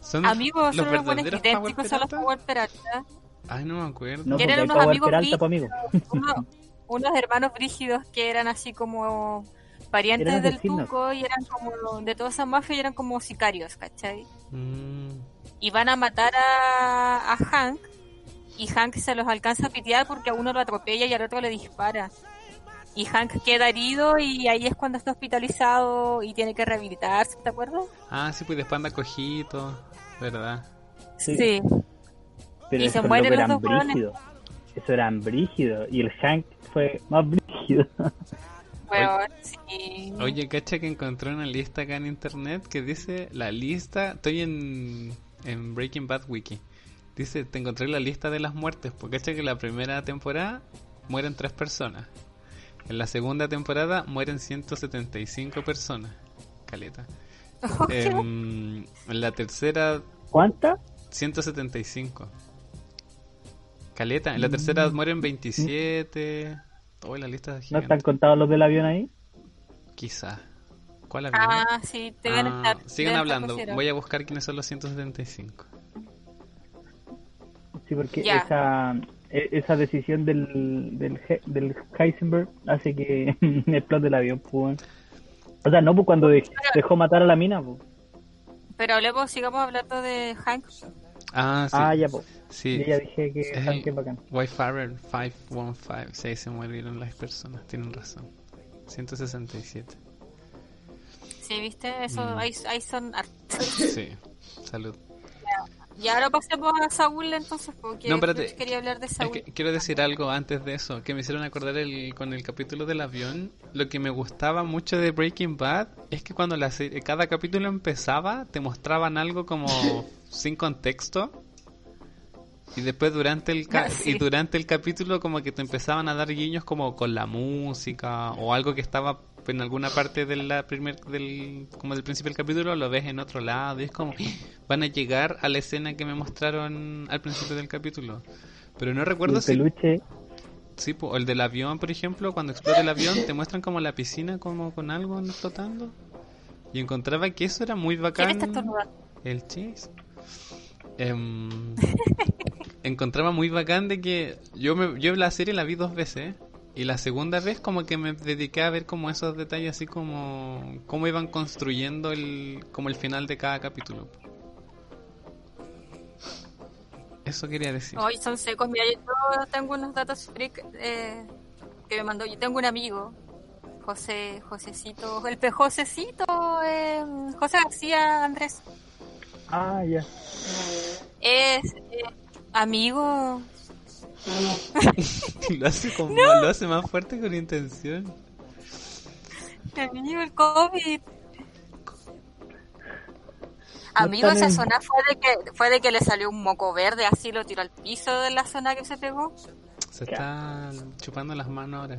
¿Son amigos, son los buenos idénticos a los? Power Peralta. Ay, no me acuerdo. No, Eran unos Power amigos Peralta, pues, amigo. Uno- unos hermanos brígidos que eran así como parientes Eran del. Tuco y eran como de toda esa mafia y eran como sicarios, ¿cachai? Mm, Y van a matar a, a Hank y Hank se los alcanza a pitear porque a uno lo atropella y al otro le dispara. Y Hank queda herido y ahí es cuando está hospitalizado y tiene que rehabilitarse, ¿te acuerdas? Ah, sí, pues después anda cojito, ¿verdad? Sí. Pero Y se mueren los eran dos brígidos. Eso eran brígidos. Y el Hank fue más brígido. Bueno, sí. Oye, cacha que encontré una lista acá en internet que dice la lista, estoy en, en Breaking Bad Wiki, dice, te encontré la lista de las muertes, porque cacha que la primera temporada mueren tres personas, en la segunda temporada mueren 175 personas, caleta. Em, en la tercera, ¿Cuántas? 175. Caleta. En la tercera mueren 27. Oh, la lista de ¿No están contados los del avión ahí? Quizás. ¿Cuál avión? Ah, sí, te van a Ah, estar. sigan estar hablando. Voy a buscar quiénes son los 175. Sí, porque esa e- esa decisión del, del, del Heisenberg hace que explote el avión, pues. O sea, no, pues cuando de- dejó matar a la mina, pues. Pero hablemos, sigamos hablando de Hank. Ah, sí. Ah, ya, pues. Sí. Yo ya dije que Es Hank es bacán. Wayfarer 515. Sí, se murieron las personas. Tienen razón. 167. Sí, ¿viste? Eso, Mm. ahí, ahí son hartos. Sí. Salud. Y ahora pasemos a Saúl entonces, porque No, espérate. quería hablar de Es Saúl. que quiero decir algo antes de eso, que me hicieron acordar el, con el capítulo del avión. Lo que me gustaba mucho de Breaking Bad es que cuando la serie- cada capítulo empezaba, te mostraban algo como sin contexto. Y después durante el ca- Ah, sí. y durante el capítulo como que te empezaban a dar guiños como con la música o algo que estaba en alguna parte de la primer del como del principio del capítulo lo ves en otro lado y es como van a llegar a la escena que me mostraron al principio del capítulo. Pero no recuerdo el si peluche. Sí, po, el del avión, por ejemplo, cuando explota el avión, te muestran como la piscina como con algo flotando. Y encontraba que eso era muy ¿Quién bacán. está? El Chase. Em, encontraba muy bacán de que yo me, yo la serie la vi dos veces y la segunda vez como que me dediqué a ver como esos detalles así como cómo iban construyendo el como el final de cada capítulo. Eso quería decir. Hoy son secos. Mira, yo tengo unos datos freak eh, que me mandó. Yo tengo un amigo, José, Josecito, el pejosecito, eh, José García Andrés. Ah, ya. Es eh, amigo. lo hace como lo hace más fuerte con intención. Amigo, el COVID. Amigo, esa zona fue de que fue de que le salió un moco verde, así lo tiró al piso de la zona que se pegó. Se está chupando las manos ahora.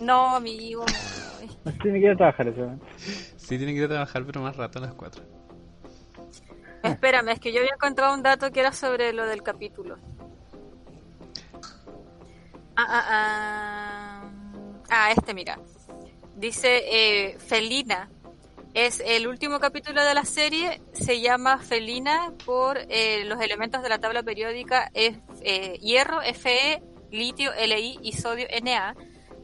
No, amigo. no. No sé si me quiero trabajar eso. Sí, tiene que ir a trabajar, pero más rato a las 4. Espérame, es que yo había encontrado un dato que era sobre lo del capítulo. Ah, ah, ah. Ah, este, mira. Dice eh, Felina. Es el último capítulo de la serie. Se llama Felina por eh, los elementos de la tabla periódica eh, hierro, Fe, litio, Li y sodio, Na,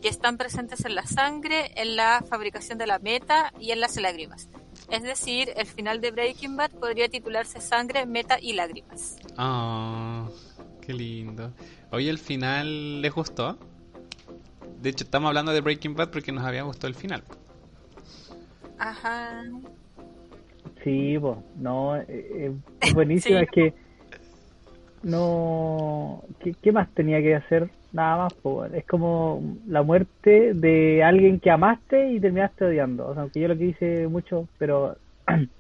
que están presentes en la sangre, en la fabricación de la meta y en las lágrimas. Es decir, el final de Breaking Bad podría titularse Sangre, Meta y Lágrimas. Ah, qué lindo. Hoy el final les gustó. De hecho, estamos hablando de Breaking Bad porque nos había gustado el final. Ajá. Sí, pues, no, eh, eh, es buenísimo, Sí. es que no, ¿qué, qué más tenía que hacer? Nada más, pues, es como la muerte de alguien que amaste y terminaste odiando, o sea, aunque yo lo que hice mucho, pero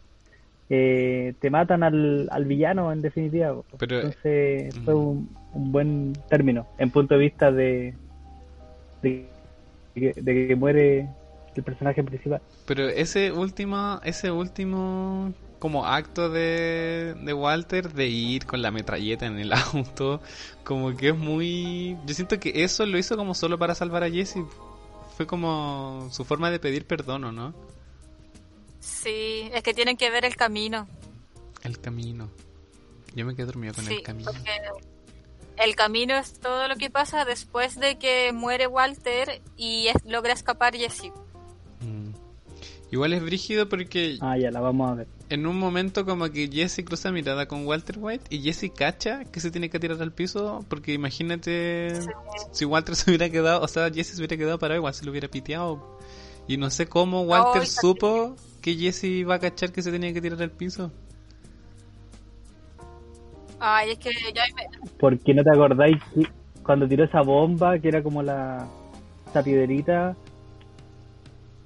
eh, te matan al, al villano en definitiva. Pero, entonces fue mm. un, un buen término, en punto de vista de, de, que- de que muere el personaje principal. Pero ese último, ese último como acto de, de Walter de ir con la metralleta en el auto, como que es muy... Yo siento que eso lo hizo como solo para salvar a Jesse. Fue como su forma de pedir perdón, ¿o no? Sí, es que tienen que ver el camino. El camino. Yo me quedé dormido con Sí, el camino. porque el camino es todo lo que pasa después de que muere Walter y es- logra escapar Jesse. Mm. Igual es brígido porque Ah, ya, la vamos a ver. en un momento como que Jesse cruza mirada con Walter White y Jesse cacha que se tiene que tirar al piso porque imagínate si Walter se hubiera quedado, o sea, Jesse se hubiera quedado parado igual se lo hubiera piteado. Y no sé cómo Walter supo que Jesse iba a cachar que se tenía que tirar al piso. Ay, es que ya me- Porque no te acordáis que cuando tiró esa bomba, que era como la esa piedrita,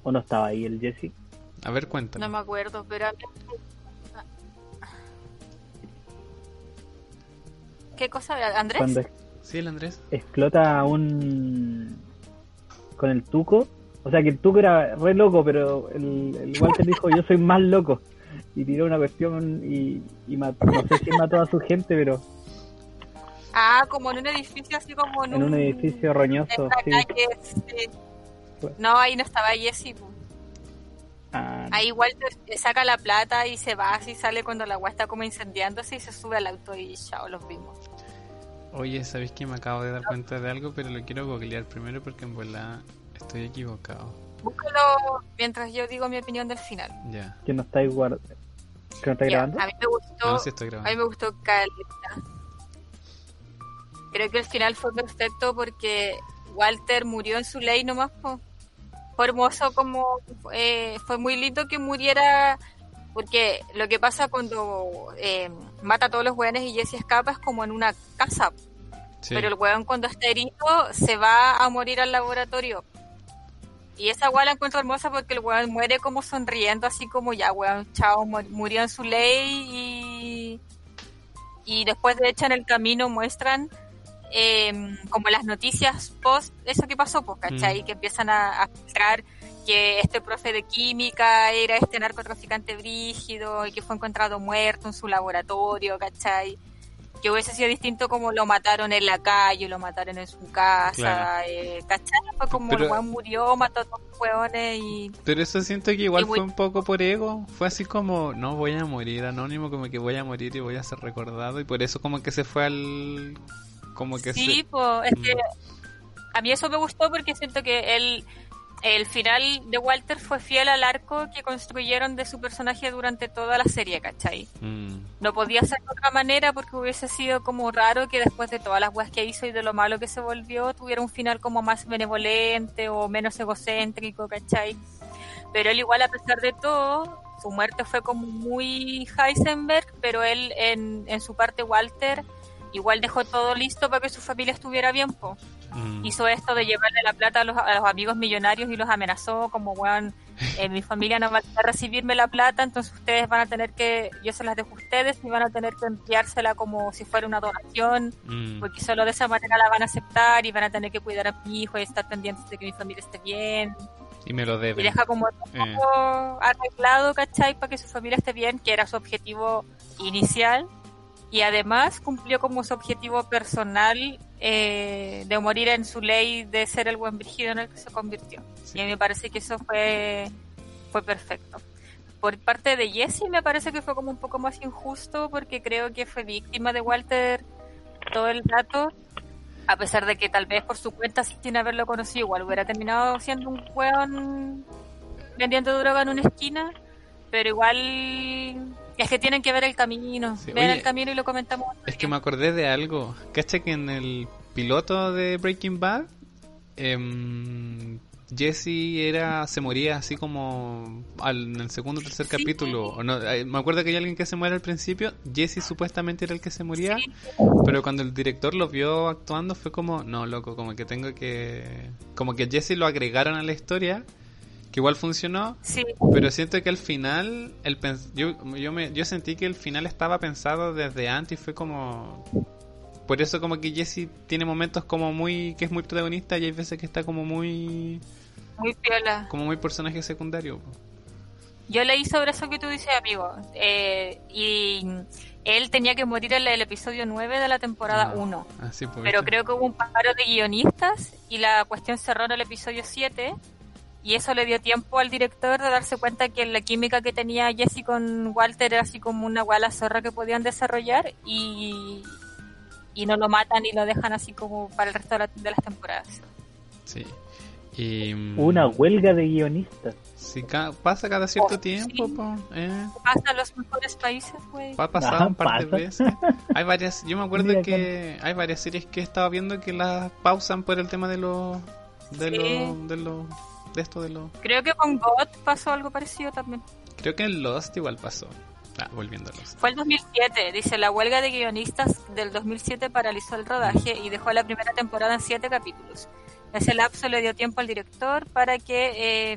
o no estaba ahí el Jesse. A ver, cuéntame. no me acuerdo, pero... ¿Qué cosa? ¿Andrés? Cuando Sí, el Andrés. explota un con el tuco O sea, que tú que eras re loco, pero el, el Walter dijo, yo soy más loco. Y tiró una cuestión y, y mató, no sé si mató a su gente, pero Ah, como en un edificio así como en, en un edificio roñoso, en la sí. calle, sí. No, ahí no estaba Jesse. Ah, Ahí Walter le saca la plata y se va, así sale cuando la agua está como incendiándose y se sube al auto y chao, los vimos. Oye, ¿sabéis que me acabo de dar cuenta de algo? Pero lo quiero googlear primero porque en verdad estoy equivocado. Búscalo mientras yo digo mi opinión del final. Ya. que no estáis guard... que no estáis Ya, grabando. a mí me gustó, No, sí estoy a mí me gustó caleta. Creo que el final fue perfecto porque Walter murió en su ley nomás. po. Fue hermoso como eh, fue muy lindo que muriera porque lo que pasa cuando eh, mata a todos los hueones y Jesse escapa es como en una casa. Sí. Pero el hueón cuando está herido se va a morir al laboratorio. Y esa hueá la encuentro hermosa porque el hueón muere como sonriendo, así como ya, hueón, chao, mu- murió en su ley y, y después de hecho en el camino muestran eh, como las noticias post eso que pasó, pues, ¿cachai? Mm. Que empiezan a, a filtrar que este profe de química era este narcotraficante brígido y que fue encontrado muerto en su laboratorio, ¿cachai? Que hubiese sido distinto como lo mataron en la calle, lo mataron en su casa, Claro. eh, ¿cachai? Fue como Pero- el weón murió, mató a todos los hueones y... Pero eso siento que igual muy- fue un poco por ego. Fue así como, no voy a morir anónimo, como que voy a morir y voy a ser recordado. Y por eso como que se fue al... Como que Sí, se... pues es que a mí eso me gustó porque siento que él, el final de Walter fue fiel al arco que construyeron de su personaje durante toda la serie, ¿cachai? Mm, No podía ser de otra manera porque hubiese sido como raro que después de todas las weas que hizo y de lo malo que se volvió, tuviera un final como más benevolente o menos egocéntrico, ¿cachai? Pero él igual a pesar de todo, su muerte fue como muy Heisenberg, pero él en, en su parte Walter igual dejó todo listo para que su familia estuviera bien, po mm. hizo esto de llevarle la plata a los, a los amigos millonarios y los amenazó como, weón, eh, mi familia no va a recibirme la plata, entonces ustedes van a tener que, yo se las dejo a ustedes y van a tener que enviársela como si fuera una donación, Mm. porque solo de esa manera la van a aceptar y van a tener que cuidar a mi hijo y estar pendientes de que mi familia esté bien. Y me lo Y deben. deja como Eh, todo arreglado, ¿cachai? Para que su familia esté bien, que era su objetivo inicial. Y además cumplió como su objetivo personal eh, de morir en su ley de ser el buen brígido en el que se convirtió. Sí. Y a mí me parece que eso fue, fue perfecto. Por parte de Jesse me parece que fue como un poco más injusto porque creo que fue víctima de Walter todo el rato. A pesar de que tal vez por su cuenta sin haberlo conocido igual hubiera terminado siendo un weón vendiendo droga en una esquina, pero igual es que tienen que ver el camino, Sí, el camino y lo comentamos. Es que me acordé de algo. ¿Cacha que en el piloto de Breaking Bad, em, Jesse era se moría así como al, en el segundo o tercer Sí. capítulo? O no, eh, me acuerdo que hay alguien que se muere al principio. Jesse supuestamente era el que se moría. Sí. Pero cuando el director lo vio actuando fue como, no, loco, como que tengo que... Como que Jesse lo agregaron a la historia, que igual funcionó, Sí, pero siento que al final, el yo, yo, me, yo sentí que el final estaba pensado desde antes y fue como... Por eso como que Jesse tiene momentos como muy... que es muy protagonista y hay veces que está como muy... muy piola. como muy personaje secundario. Yo leí sobre eso que tú dices, amigo. eh, y él tenía que morir en el episodio 9 de la temporada Ah, 1. Así pues. Pero creo que hubo un paro de guionistas y la cuestión cerró en el episodio 7. Y eso le dio tiempo al director de darse cuenta que la química que tenía Jesse con Walter era así como una guala zorra que podían desarrollar y, y no lo matan y lo dejan así como para el resto de, la- de las temporadas. Sí. Y, mm, Una huelga de guionistas. Sí, ca- pasa cada cierto Oh, tiempo, sí. po, eh. Pasa en los mejores países, güey. Ha pasado Ajá, un par de veces. Hay varias, yo me acuerdo Mira, que hay varias series que he estado viendo que las pausan por el tema de los de Sí. los de los de esto de los Creo que con God pasó algo parecido también. creo que en Lost igual pasó. Ah, volviendo a Lost. Fue el 2007, dice, la huelga de guionistas del 2007 paralizó el rodaje y dejó la primera temporada en siete capítulos. Ese lapso le dio tiempo al director para que eh,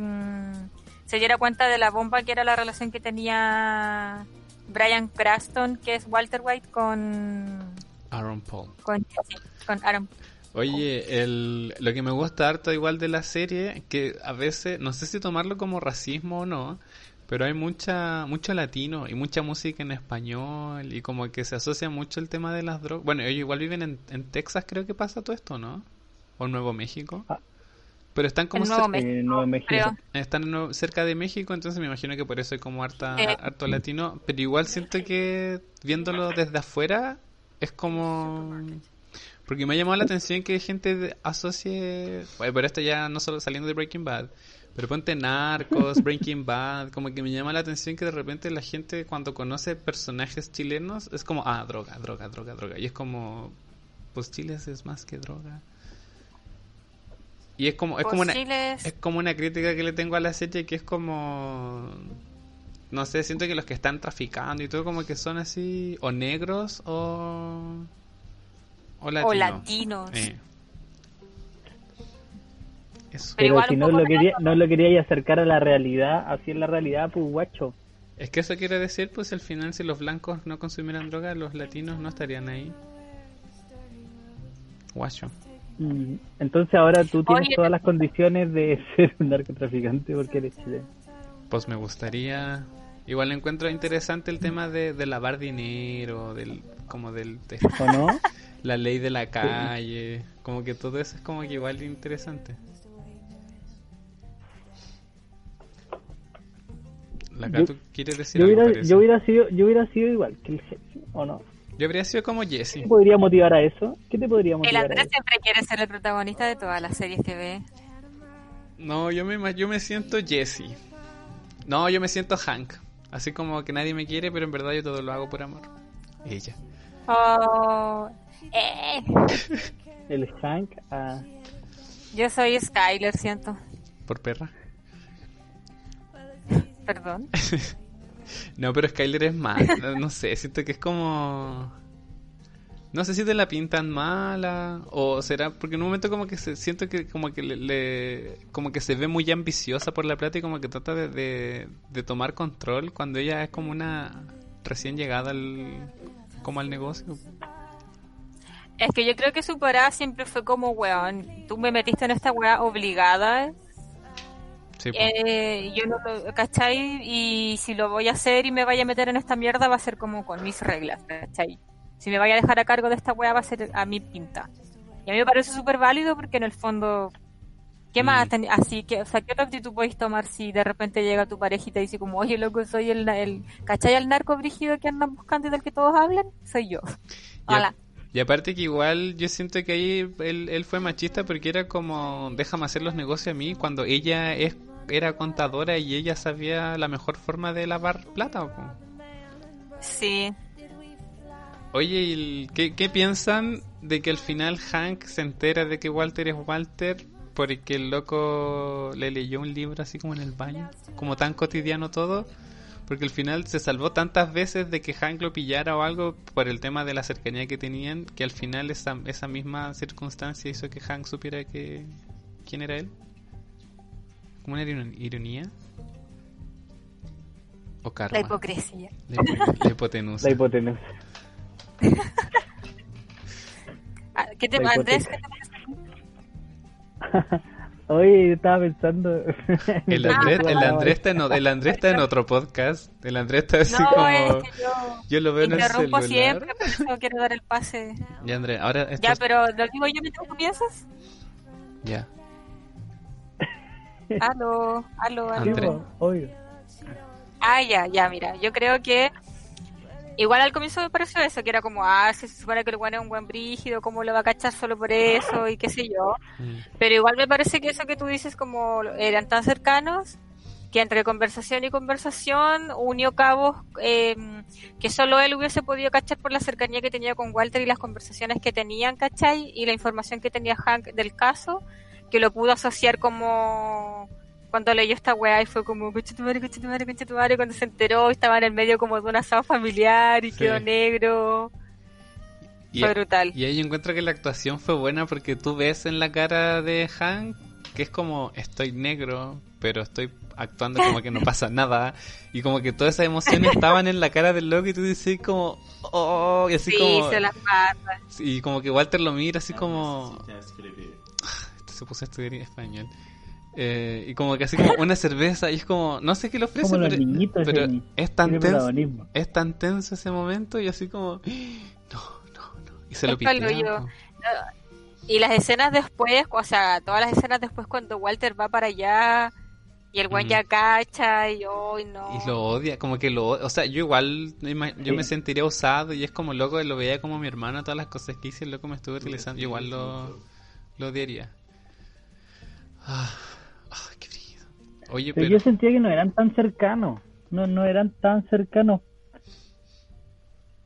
se diera cuenta de la bomba que era la relación que tenía Brian Cranston, que es Walter White, con, Aaron Paul. con, con Aaron. Oye, el, lo que me gusta harto igual de la serie, que a veces, no sé si tomarlo como racismo o no, pero hay mucha mucho latino y mucha música en español y como que se asocia mucho el tema de las drogas. Bueno, ellos igual viven en, en Texas, creo que pasa todo esto, ¿no? O Nuevo México. Ah. Pero están como En Nuevo cer- México, En Nuevo México. están cerca de México, entonces me imagino que por eso hay como harta, Eh. harto latino, pero igual siento que viéndolo desde afuera es como... Porque me ha llamado la atención que gente asocie... Bueno, pero esto ya no solo saliendo de Breaking Bad, pero ponte Narcos, Breaking Bad, como que me llama la atención que de repente la gente cuando conoce personajes chilenos es como, ah, droga, droga, droga, droga. Y es como, pues Chile es más que droga. Y es como, es como una... Es como una crítica que le tengo a la serie que es como... No sé, siento que los que están traficando y todo como que son así o negros o... O latinos. o latinos. Eh. Eso. Pero si no lo, quería, no lo quería acercar a la realidad, así es la realidad, pues guacho. Es que eso quiere decir, pues al final si los blancos no consumieran droga, los latinos no estarían ahí. Guacho. Mm, Entonces ahora tú tienes Oye, todas las condiciones de ser un narcotraficante porque eres chileno. Pues me gustaría... Igual encuentro interesante el tema de, de lavar dinero, del como del... de- ¿O no? la ley de la calle, como que todo eso es como que igual interesante. La Yo- ¿tú quieres decir Yo algo? hubiera, parece? yo hubiera sido yo hubiera sido igual que el jefe, ¿o no? Yo habría sido como ¿Qué Jesse. te podría motivar a eso? ¿Qué te podría El motivar a Andrés siempre quiere ser el protagonista de todas las series que ve. No, yo me, yo me siento Jesse. No, yo me siento Hank. Así como que nadie me quiere, pero en verdad yo todo lo hago por amor. Ella. Oh, eh, El Hank, ah, yo soy Skyler, siento. Por perra. Perdón. No, pero Skyler es más. no- No sé, siento que es como. No sé si te la pintan mala o será porque en un momento como que se, siento que como que le, le- como que se ve muy ambiciosa por la plata y como que trata de, de, de tomar control cuando ella es como una recién llegada al como al negocio. Es que yo creo que su parada siempre fue como, weón, tú me metiste en esta weá obligada, Sí, po. eh, yo no lo, ¿cachai? Y si lo voy a hacer y me vaya a meter en esta mierda va a ser como con mis reglas, ¿cachai? Si me vaya a dejar a cargo de esta weá va a ser a mi pinta. Y a mí me parece súper válido porque en el fondo, ¿qué más? Mm. ten- Así que, o sea, ¿qué otra actitud podéis tomar si de repente llega tu pareja y te dice como, oye, loco, soy el, el ¿cachai? El narco brígido que andan buscando y del que todos hablan? Soy yo. Hola. Y aparte que igual yo siento que ahí él, él fue machista porque era como, déjame hacer los negocios a mí cuando ella es era contadora y ella sabía la mejor forma de lavar plata. Sí. Oye, ¿y el- qué, qué piensan de que al final Hank se entera de que Walter es Walter porque el loco le leyó un libro así como en el baño? Como tan cotidiano todo. Porque al final se salvó tantas veces de que Hank lo pillara o algo por el tema de la cercanía que tenían que al final esa, esa misma circunstancia hizo que Hank supiera que quién era él. Como una iron- ironía. O karma. La hipocresía. La, hipo- la hipotenusa. la hipotenusa. Ah, ¿Qué te, Andrés. ¿qué te parece? Oye, estaba pensando. El Ah, Andrés, el. Andrés está en, el Andrés está en otro podcast. El Andrés está así No, como. es que yo Yo lo veo en el interrumpo celular. siempre, por eso quiero dar el pase. Ya, Andrés, ahora esto Ya, es- pero lo digo yo mientras tú piensas. Ya. Aló, aló, aló. Andrés. Ah, ya, ya, mira. Yo creo que igual al comienzo me pareció eso, que era como, ah, se supone que el guano es un buen brígido, ¿cómo lo va a cachar solo por eso? Y qué sé yo. Mm. Pero igual me parece que eso que tú dices como eran tan cercanos que entre conversación y conversación unió cabos eh, que solo él hubiese podido cachar por la cercanía que tenía con Walter y las conversaciones que tenían, ¿cachai? Y la información que tenía Hank del caso, que lo pudo asociar como cuando leyó esta weá y fue como coche tu madre, coche tu madre, coche tu madre", cuando se enteró estaba en el medio como de un asado familiar y Sí. quedó negro. Y, Fue brutal. y ahí encuentro que la actuación fue buena porque tú ves en la cara de Hank que es como estoy negro, pero estoy actuando como que no pasa nada. Y como que todas esas emociones estaban en la cara del loco y tú dices como, oh, y así Sí, como... se las pasa. Y como que Walter lo mira así como... Este se puso a estudiar en español. Eh, y como que así como una cerveza y es como, no sé qué le ofrece, Como pero, niñitos, pero ese- es tan tenso, es tan tenso ese momento y así como, no, no, no. Y se lo Es po. Y las escenas después, o sea, todas las escenas después cuando Walter va para allá y el buen Mm. ya cacha y hoy no. Y lo odia, como que lo o sea, yo igual yo me sentiría usado y es como loco, lo veía como mi hermano, todas las cosas que hice, el loco me estuvo utilizando, yo igual lo, lo odiaría. Ah. Oye, Pero pero yo sentía que no eran tan cercanos. No, no eran tan cercanos.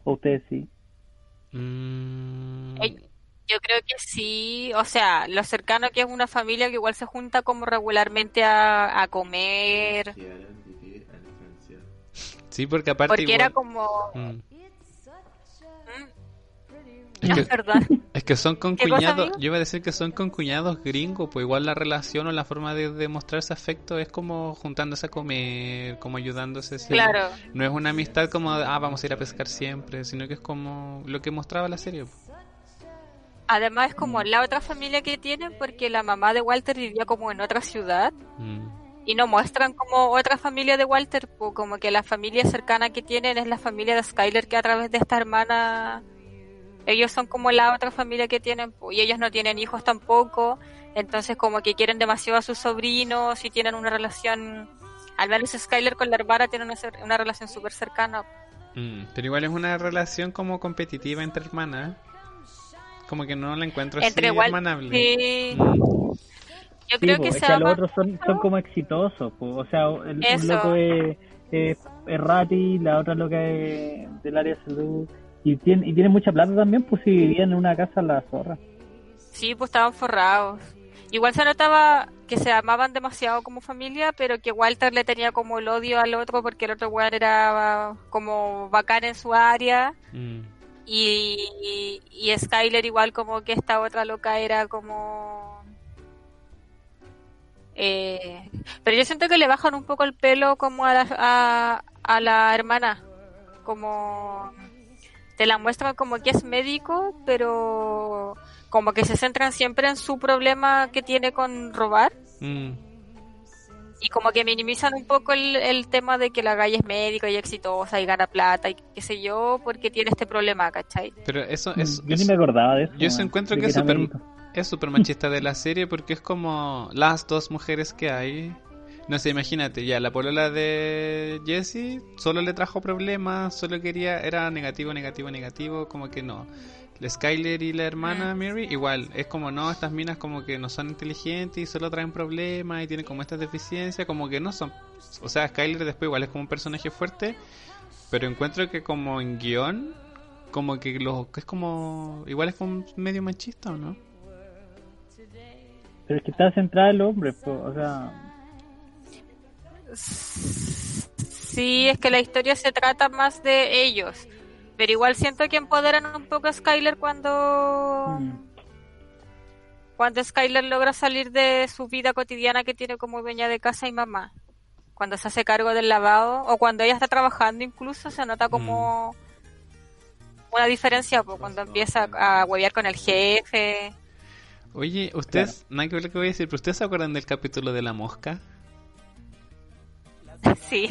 O ustedes sí. mm. Yo creo que sí, o sea, lo cercano que es una familia que igual se junta como regularmente a, a comer, sí, porque aparte porque era como... Mm. Mm, Es que-. Es que son con ¿Qué cosa, cuñados, yo iba a decir que son con cuñados gringos, pues igual la relación o la forma de demostrar ese afecto es como juntándose a comer, como ayudándose. Claro. No es una amistad como, ah, vamos a ir a pescar siempre, sino que es como lo que mostraba la serie. Además es como la otra familia que tienen porque la mamá de Walter vivía como en otra ciudad Mm. y no muestran como otra familia de Walter, como que la familia cercana que tienen es la familia de Skyler que a través de esta hermana ellos son como la otra familia que tienen y ellos no tienen hijos tampoco, entonces como que quieren demasiado a sus sobrinos y tienen una relación, al menos Skyler con la hermana tienen una, una relación súper cercana. Mm, Pero igual es una relación como competitiva entre hermanas. Como que no la encuentro así Entre Wal- hermanable. Sí. Mm. Yo creo que es que los otros son, son como exitosos. po. O sea, el, un loco es, es, es Rati, la otra loca es del área de salud. Y tiene, y tiene mucha plata también, pues si vivían en una casa en la zorra. Sí, pues estaban forrados. Igual se notaba que se amaban demasiado como familia, pero que Walter le tenía como el odio al otro porque el otro weón era como bacán en su área Mm. y, y, y Skyler igual como que esta otra loca era como... Eh, pero yo siento que le bajan un poco el pelo como a la, a, a la hermana, como te la muestran como que es médico, pero como que se centran siempre en su problema que tiene con robar Mm. y como que minimizan un poco el, el tema de que la galla es médico y exitosa y gana plata y qué sé yo, porque tiene este problema, ¿cachai? Pero eso es... Mm, Yo ni me acordaba de eso. Yo eso encuentro que es súper es súper machista de la serie porque es como las dos mujeres que hay. No sé, imagínate, ya la polola de Jessie solo le trajo problemas, solo quería, era negativo, negativo, negativo, como que no. La Skyler y la hermana Mary, igual, es como no, estas minas como que no son inteligentes y solo traen problemas y tienen como estas deficiencias, como que no son. O sea, Skyler después igual es como un personaje fuerte, pero encuentro que como en guion, como que lo que es como. Igual es como medio machista, ¿o no? Pero es que está centrada en los hombres, po, o sea. Sí, es que la historia se trata más de ellos, pero igual siento que empoderan un poco a Skyler cuando mm, cuando Skyler logra salir de su vida cotidiana que tiene como dueña de casa y mamá. Cuando se hace cargo del lavado o cuando ella está trabajando incluso se nota como una diferencia pues, cuando empieza a huevear con el jefe. Oye, ustedes, nada que ver lo que voy a decir, pero ustedes se acuerdan del capítulo de la mosca? Sí.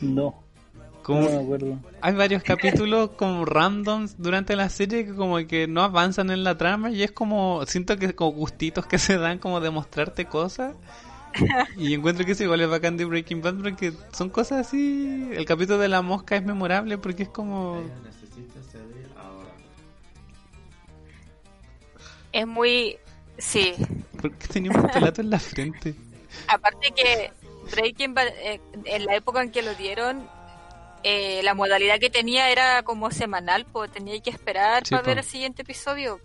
No, Como no me acuerdo. hay varios capítulos como randoms durante la serie que como que no avanzan en la trama y es como siento que como gustitos que se dan como de mostrarte cosas y encuentro que es igual es bacán de Breaking Bad porque son cosas así el capítulo de la mosca es memorable porque es como Es muy... Sí. ¿por qué teníamos un pelato en la frente? Aparte que Bad, eh, en la época en que lo dieron, eh, la modalidad que tenía era como semanal, pues tenía que esperar Sí, para po. ver el siguiente episodio.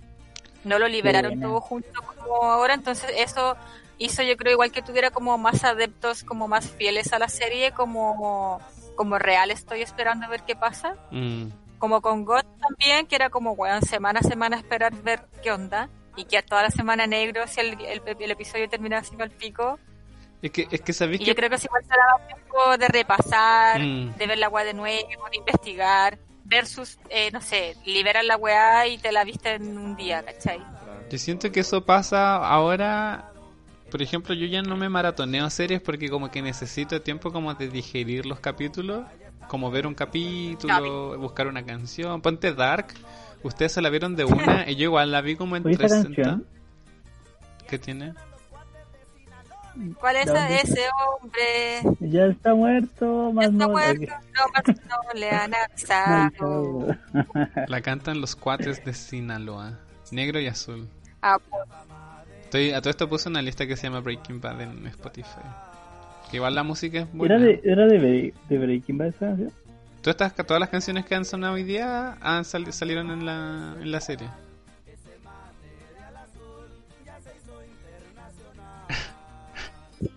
No lo liberaron todo junto como ahora, entonces eso hizo yo creo igual que tuviera como más adeptos, como más fieles a la serie, como, como real estoy esperando a ver qué pasa. Mm, Como con God también, que era como, weón, semana a semana esperar ver qué onda. Y que a toda la semana negro, si el, el, el episodio termina así al pico. Es que, es que sabéis Y que... yo creo que si igual se daba tiempo de repasar, Mm. de ver la weá de nuevo, de investigar, versus, eh, no sé, liberar la weá y te la viste en un día, ¿cachai? Yo siento que eso pasa ahora. Por ejemplo, yo ya no me maratoneo series porque como que necesito tiempo como de digerir los capítulos, como ver un capítulo, buscar una canción. Ponte Dark, ustedes se la vieron de una y yo igual la vi como en Oye, esta 360. canción, ¿Qué tiene? ¿Cuál es ese hombre? ya está muerto, más Está no. muerto, no, más no le han avisado. La cantan los cuates de Sinaloa, negro y azul. Ah, pues, Estoy, a todo esto puse una lista que se llama Breaking Bad en Spotify. Que igual la música es buena. ¿Era de, era de, de Breaking Bad esa canción? Todas, estas, todas las canciones que han sonado hoy día han sali- salieron en la, en la serie.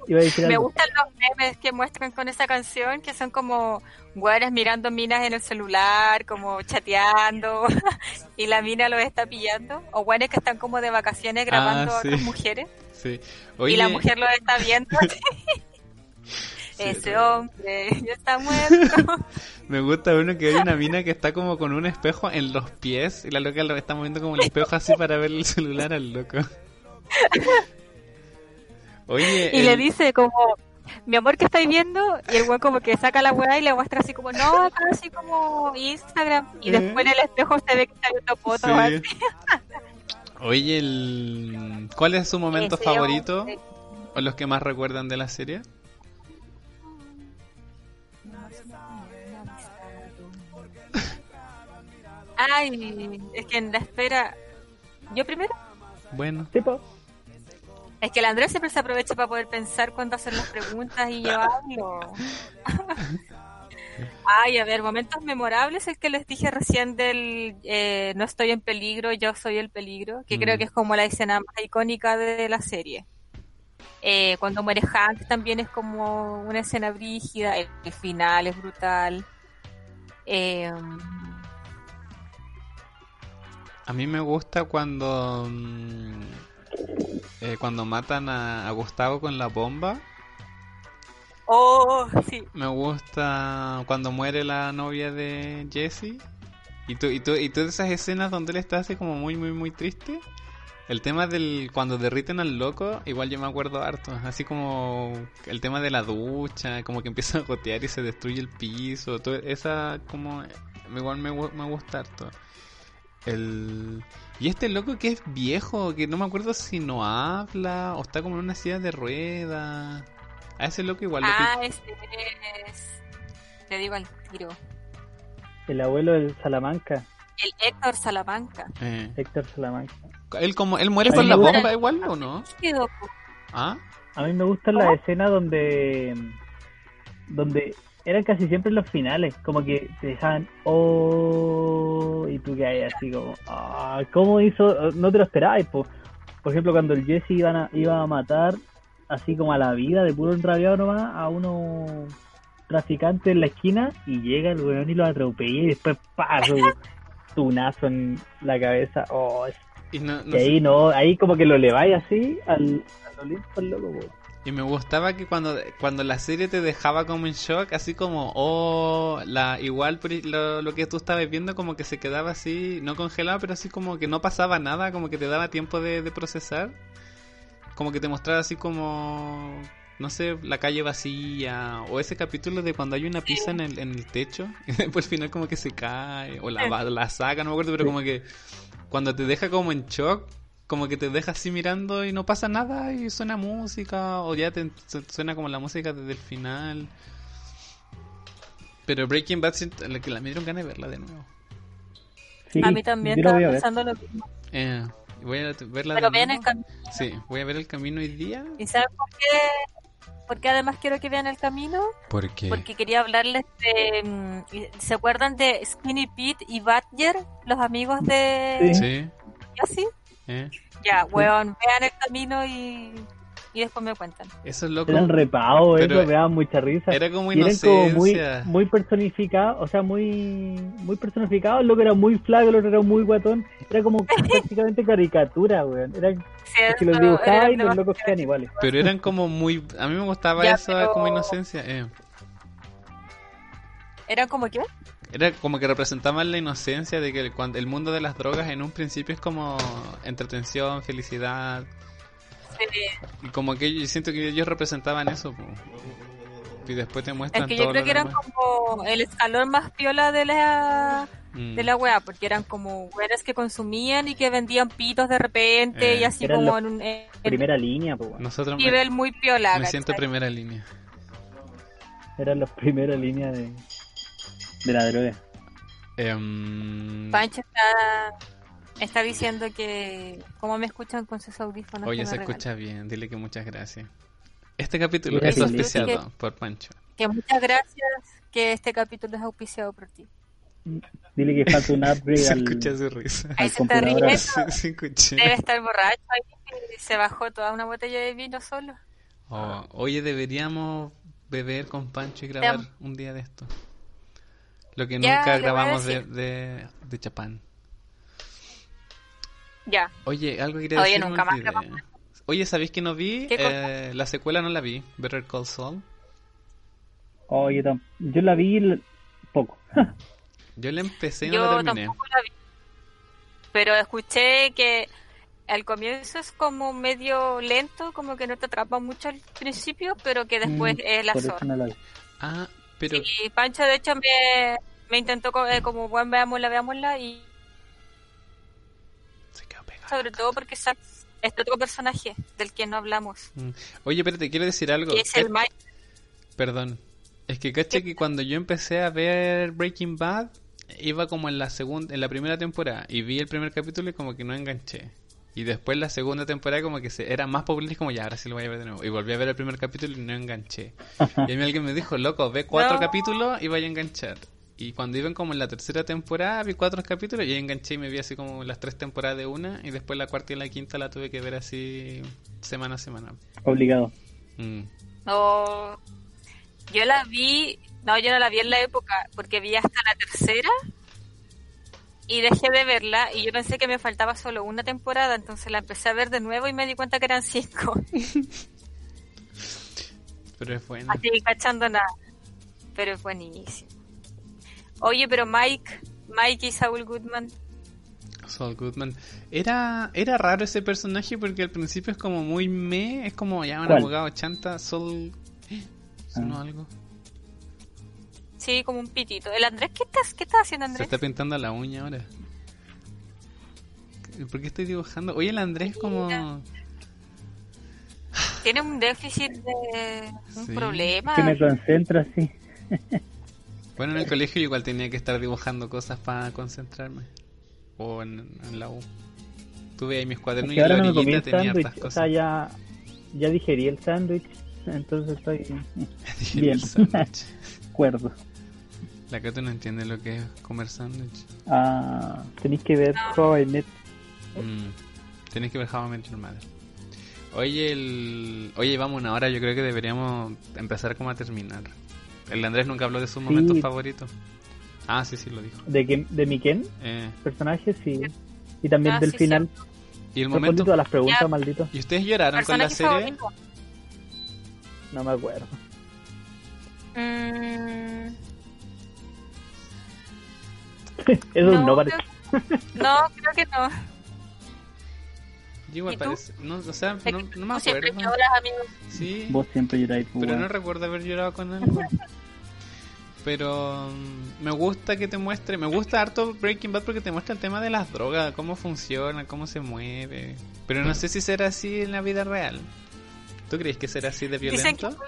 Iba a decir Me gustan los memes que muestran con esa canción, que son como güeyes mirando minas en el celular, como chateando, y la mina los está pillando, o güeyes que están como de vacaciones grabando Ah, a sí. otras mujeres, Sí. y la mujer los está viendo. Ese hombre ya está muerto. Me gusta uno que hay una mina que está como con un espejo en los pies y la loca lo está moviendo como el espejo así para ver el celular al loco. Oye, Y le dice como, mi amor, ¿qué estáis viendo? Y el güey como que saca la weá y le muestra así como, no, acá así como Instagram. Y después en el espejo se ve que está viendo fotos. así. Sí. Oye, el... ¿cuál es su momento favorito o los que más recuerdan de la serie? Ay, es que en la espera. Yo primero. Bueno, Sí, po. Es que el Andrés siempre se aprovecha para poder pensar cuándo hacer las preguntas y yo hablo. Ay, a ver, momentos memorables, el que les dije recién del eh, No estoy en peligro, yo soy el peligro, que Mm. creo que es como la escena más icónica de la serie. Eh, cuando muere Hank también es como una escena brígida, el, el final es brutal. Eh, a mí me gusta cuando mm, eh, cuando matan a, a Gustavo con la bomba. oh, sí, Me gusta cuando muere la novia de Jesse. Y, tú, y, tú, y todas esas escenas donde él está así como muy, muy, muy triste. El tema del cuando derriten al loco, igual yo me acuerdo harto. Así como el tema de la ducha, como que empieza a gotear y se destruye el piso. Todo, esa como igual me, me gusta harto. El... Y este loco que es viejo, que no me acuerdo si no habla o está como en una silla de ruedas. A ese loco igual lo ah, ese es, te digo al tiro, El abuelo del Salamanca, el Héctor Salamanca. Eh, Héctor Salamanca. él como él muere con la gusta- bomba igual o no? Ah, A mí me gustan las escenas donde donde eran casi siempre los finales, como que te dejaban oh y tú que hay así como ah, ¿cómo hizo? No te lo esperabas, po. por ejemplo cuando el Jesse iban a- iba a matar así como a la vida de puro enrabiado nomás a uno traficante en la esquina y llega el weón y lo atropella y después pa su tunazo en la cabeza, oh, y no, no y sé. ahí no, ahí como que lo leváis así al, al Olimpo al loco, po. Y me gustaba que cuando, cuando la serie te dejaba como en shock, así como, oh, la, igual lo, lo que tú estabas viendo como que se quedaba así, no congelado, pero así como que no pasaba nada, como que te daba tiempo de, de procesar. Como que te mostraba así como, no sé, la calle vacía, o ese capítulo de cuando hay una pizza en el, en el techo, y después al final como que se cae, o la, va- la saca, no me acuerdo, pero como que cuando te deja como en shock, como que te deja así mirando y no pasa nada y suena música o ya te su- suena como la música desde el final. Pero Breaking Bad la que la me dieron ganas de verla de nuevo. Sí, a mí también estaba voy a ver. pensando lo mismo. Eh, voy a verla Pero de vean el nuevo. camino. Sí, voy a ver el camino hoy día. ¿Y saben por qué? Porque además quiero que vean el camino. Porque Porque quería hablarles de. mm, ¿Se acuerdan de Skinny Pete y Badger? Los amigos de. Sí. sí? Eh. Ya, weón, vean el camino y. y después me cuentan. Eso es loco. Eran repavos, Pero eso me daba mucha risa. Era como Y eran como muy, inocencia. muy personificados, o sea, muy muy personificados. El loco era muy flaco, el otro era muy guatón. Era como prácticamente caricatura, weón. Era que los dibujaba y los locos quedan iguales. Pero eran como muy... A mí me gustaba Ya, eso pero- como inocencia. eh. Eran como que, Era como que representaban la inocencia de que el, cuando, el mundo de las drogas en un principio es como entretención, felicidad. eh, Y como que yo siento que ellos representaban eso. po. Y después te es muestran que yo todo creo que eran demás. como el escalón más piola de la Mm. de la wea, porque eran como weas que consumían y que vendían pitos de repente Eh. y así Eran como en un en Primera línea, pues. Nosotros un me, nivel muy piola. me ¿cachai? siento primera línea. Eran los primera línea de, de la droga. Em, Pancho está, está diciendo que cómo me escuchan con sus audífonos. Oye, que se escucha bien. Dile que muchas gracias. Este capítulo es que auspiciado lindo. por Pancho. Que muchas gracias que este capítulo es auspiciado por ti. Dile que falta un upgrade Se al, escucha su risa. Ahí se está riendo. Sí. Debe estar borracho ahí y se bajó toda una botella de vino solo. Oh, oye, deberíamos beber con Pancho y grabar un día de esto. Lo que Ya, nunca grabamos de, de, de Chapán. Ya. Oye, algo quería Oye, decir. nunca más. Oye, ¿sabéis que no vi? Eh, la secuela no la vi. Better Call Saul. Oye, tam- yo la vi poco. Yo la empecé y no Yo la terminé. tampoco la vi. Pero escuché que al comienzo es como medio lento, como que no te atrapa mucho al principio, pero que después Mm, es la zorra. no la vi. Ah, pero Y Pancho, de hecho, me, me intentó eh, como, bueno, veámosla, veámosla, y se quedó pegado. sobre todo porque sale este otro personaje del que no hablamos, Mm. Oye, espérate, quiero decir algo. que es el Mike. Perdón. Es que caché que cuando yo empecé a ver Breaking Bad, iba como en la segunda, en la primera temporada y vi el primer capítulo y como que no enganché. Y después la segunda temporada como que se, era más popular y como ya, ahora sí lo voy a ver de nuevo. Y volví a ver el primer capítulo y no enganché. Y a mí alguien me dijo, loco, ve cuatro No. capítulos y vaya a enganchar. Y cuando iban como en la tercera temporada, vi cuatro capítulos y ahí enganché y me vi así como las tres temporadas de una. Y después la cuarta y la quinta la tuve que ver así semana a semana. Obligado. Mm. No, yo la vi, no, yo no la vi en la época, porque vi hasta la tercera y dejé de verla y yo pensé que me faltaba solo una temporada, entonces la empecé a ver de nuevo y me di cuenta que eran cinco, Pero es bueno. así cachando nada, pero es buenísimo. Oye, pero Mike, Mike y Saul Goodman, Saul Goodman. Era, era raro ese personaje porque al principio es como muy me, es como ya un abogado chanta, Saul... ¿Eh? ¿Sonó Ah. algo? Sí, como un pitito. El Andrés, ¿qué estás, qué estás haciendo Se Andrés? está pintando la uña ahora. ¿Por qué estoy dibujando? Oye, el Andrés como... Tiene un déficit de un Sí. problema. Que me concentro así. Bueno, en el colegio igual tenía que estar dibujando cosas para concentrarme. O en, en la U. Tuve ahí mis Es cuadernos y la no me tenía hartas O sea, cosas. ya, ya digerí el sándwich. Entonces estoy bien. el sándwich. cuerdo. La que tú no entiende lo que es comer sándwich. Ah, tenéis que ver How I Met. Mm, Tienes que ver How I Met Your Mother. Oye, el... Oye, vamos una hora. Yo creo que deberíamos empezar como a terminar. El Andrés nunca habló de sus Sí. momentos favoritos. Ah, sí, sí, lo dijo. De, Ken- de mi Ken, Eh, personaje, sí. Y también Ah, del sí, final. y el momento... todas las preguntas, maldito. ¿Y ustedes lloraron con la serie? favorito. No me acuerdo. Mm, Eso es un no parece. creo- no, creo que no. Yo igual parece... No, o sea, no, me siempre acuerdo. lloras, amigo. Sí, Vos siempre lloráis, pues, pero no recuerdo haber llorado con algo. Pero mm, me gusta que te muestre, me gusta harto Breaking Bad porque te muestra el tema de las drogas, cómo funciona, cómo se mueve. Pero no sé si será así en la vida real. ¿Tú crees que será así de Dicen que violento?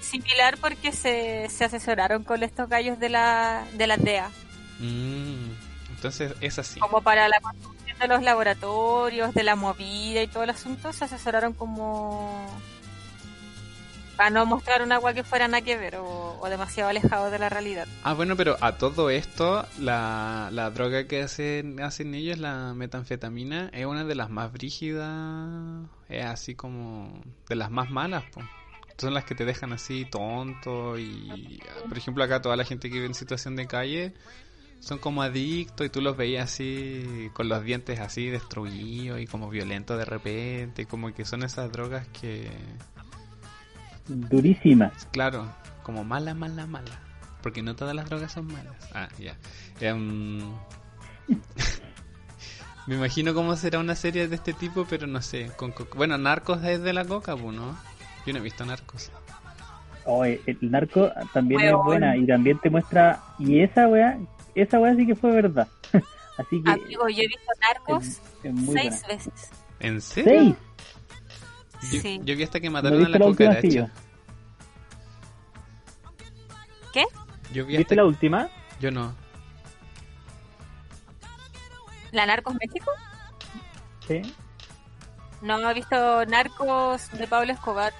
similar porque se, se asesoraron con estos gallos de la, de la DEA, Mm, entonces es así. como para la construcción de los laboratorios, de la movida y todo el asunto, se asesoraron como Para no mostrar un agua que fuera nada que ver o, o demasiado alejado de la realidad. Ah, bueno, pero a todo esto, la, la droga que hacen, hacen ellos, la metanfetamina, es una de las más brígidas, es así como de las más malas, pues. Son las que te dejan así tonto y, por ejemplo, acá toda la gente que vive en situación de calle son como adictos y tú los veías así con los dientes así destruidos y como violentos de repente, como que son esas drogas que Durísima. Claro, como mala, mala, mala. Porque no todas las drogas son malas. Ah, ya. Me imagino cómo será una serie de este tipo, pero no sé. Con co- bueno, Narcos es de la coca, pues, ¿no? Yo no he visto Narcos. Oh, el narco también es buena y también te muestra. Y esa weá, esa weá sí que fue verdad. Así que Amigo, yo he visto Narcos es, es muy seis buena. veces. ¿En serio? ¿Seis? Yo, Sí. yo vi hasta que ¿No mataron a la la cucaracha. ¿Qué? Yo vi ¿Viste hasta... la última? Yo no. ¿La Narcos México? Sí. No he visto Narcos de Pablo Escobar,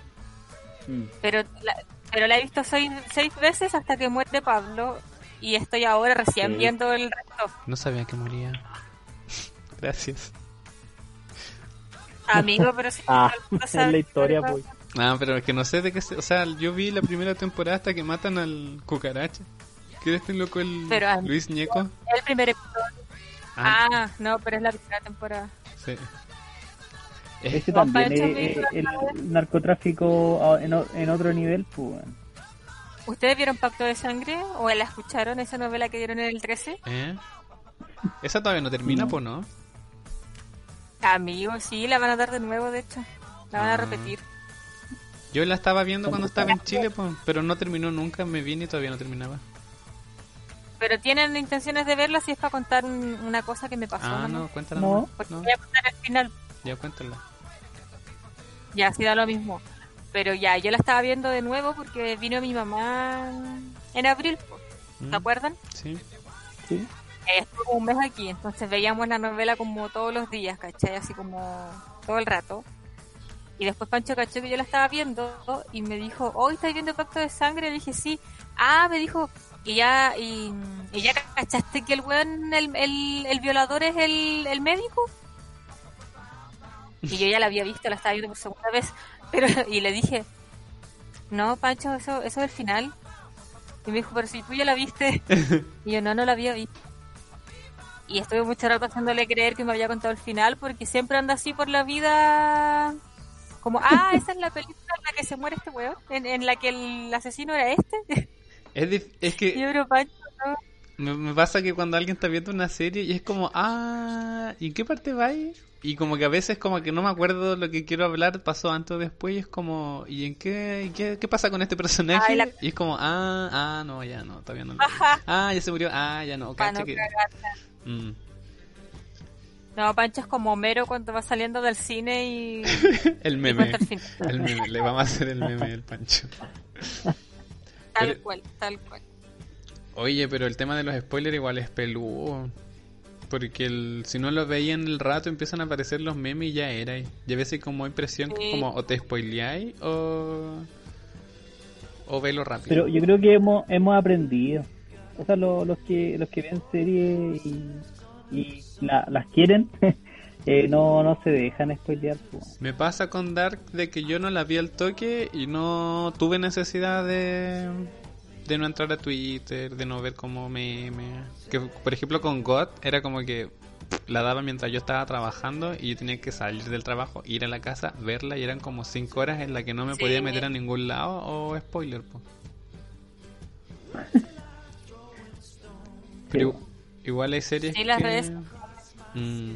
Mm. pero la, pero la he visto seis, seis veces hasta que muere Pablo y estoy ahora recién Sí. viendo el resto. No sabía que moría. Gracias. Amigo, pero si Ah, el mundo es la historia, pues. Ah, pero es que no sé de qué se... O sea, yo vi la primera temporada hasta que matan al cucaracha. ¿Qué este loco el Pero, ah, Luis Ñeco? El primer episodio. Ah, Ah, no, pero es la primera temporada. sí. Ese también es es el narcotráfico en, en otro nivel, pues. ¿Ustedes vieron Pacto de Sangre o la escucharon esa novela que dieron en el 13? ¿Eh? Esa todavía no termina, No. pues, ¿no? Amigo, sí, la van a dar de nuevo, de hecho. La van Ah. a repetir. Yo la estaba viendo cuando estaba en Chile, pues, pero no terminó nunca, me vine y todavía no terminaba. Pero tienen intenciones de verla si es para contar un- una cosa que me pasó. Ah, ¿no? no, cuéntala. No. nomás. Porque No, voy a contar al final. ya cuéntala. Ya, sí da lo mismo. Pero ya, yo la estaba viendo de nuevo porque vino mi mamá en abril, po, Mm, ¿se acuerdan? Sí. Sí. Eh, Estuvo un mes aquí, entonces veíamos la novela como todos los días, ¿cachai? Así como todo el rato. Y después Pancho cachó que yo la estaba viendo y me dijo, hoy estás viendo Pacto de Sangre? Le dije, sí. Ah, me dijo, y ya, y, y ya cachaste que el weón, el, el, el violador es el, el médico. Y yo ya la había visto, la estaba viendo por segunda vez. Pero, y le dije, no, Pancho, eso, eso es el final. Y me dijo, pero si tú ya la viste. Y yo, no, no la había visto. Y estuve mucho rato haciéndole creer que me había contado el final porque siempre anda así por la vida. Como, ah, esa es la película en la que se muere este weón, en, en la que el asesino era este. Es, Y que yo, pero Pancho, no. Me, me pasa que cuando alguien está viendo una serie y es como, ah, ¿y en qué parte va ahí? Y como que a veces como que no me acuerdo lo que quiero hablar, pasó antes o después y es como, ¿y en qué, y qué, qué pasa con este personaje? Ay, la- Y es como, ah, ah, no, ya no, todavía no. lo- Ah, ya se murió, ah, ya no, cacha no que... Mm. No, Pancho es como Homero cuando va saliendo del cine y, El meme, el final. el meme, le vamos a hacer el meme del Pancho. Tal Pero- cual, tal cual. Oye, pero el tema de los spoilers igual es peludo. Porque el, si no lo veía en el rato empiezan a aparecer los memes y ya era. Y a veces como impresión que Sí. como o te spoileáis o... O velo rápido. Pero yo creo que hemos, hemos aprendido. O sea, lo- los que los que ven series y, y la- las quieren, eh, no, no se dejan spoilear. pues. Me pasa con Dark de que yo no la vi al toque y no tuve necesidad de, de no entrar a Twitter, de no ver como meme. Que por ejemplo con God era como que la daba mientras yo estaba trabajando y yo tenía que salir del trabajo, ir a la casa, verla y eran como 5 horas en las que no me Sí. podía meter a ningún lado o spoiler. po. Pero igual hay series Sí, las que... redes- Mm.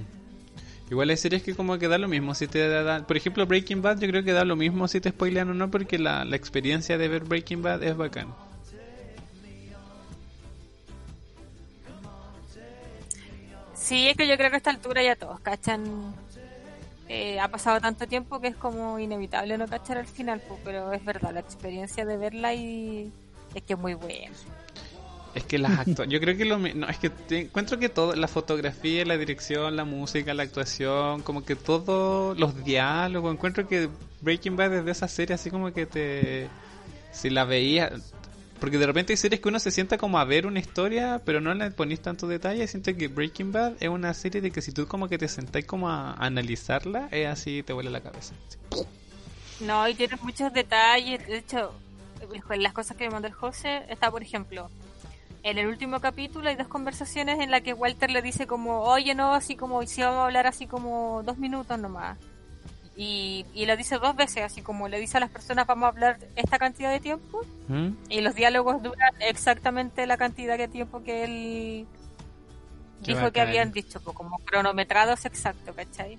Igual hay series que como que da lo mismo si te da, por ejemplo Breaking Bad yo creo que da lo mismo si te spoilean o no porque la, la experiencia de ver Breaking Bad es bacán. Sí, es que yo creo que a esta altura ya todos cachan. eh, ha pasado tanto tiempo que es como inevitable no cachar al final, pues, pero es verdad, la experiencia de verla y es que es muy buena. Es que las actu yo creo que lo no, es que te- encuentro que todo, la fotografía, la dirección, la música, la actuación, como que todo, los diálogos, encuentro que Breaking Bad es de esas series así como que te... Si la veías... Porque de repente hay series que uno se sienta como a ver una historia, pero no le ponís tanto detalle. Siento que Breaking Bad es una serie de que si tú como que te sentás como a analizarla, es así, te vuela la cabeza. No, y tiene muchos detalles. De hecho, las cosas que me mandó el José, está por ejemplo, en el último capítulo hay dos conversaciones en las que Walter le dice como, oye, no, así como, si vamos a hablar así como dos minutos nomás. Y, y lo dice dos veces, así como le dice a las personas, vamos a hablar esta cantidad de tiempo. ¿Mm? Y los diálogos duran exactamente la cantidad de tiempo que él Qué dijo que habían dicho, pues, como cronometrados exacto, ¿cachai?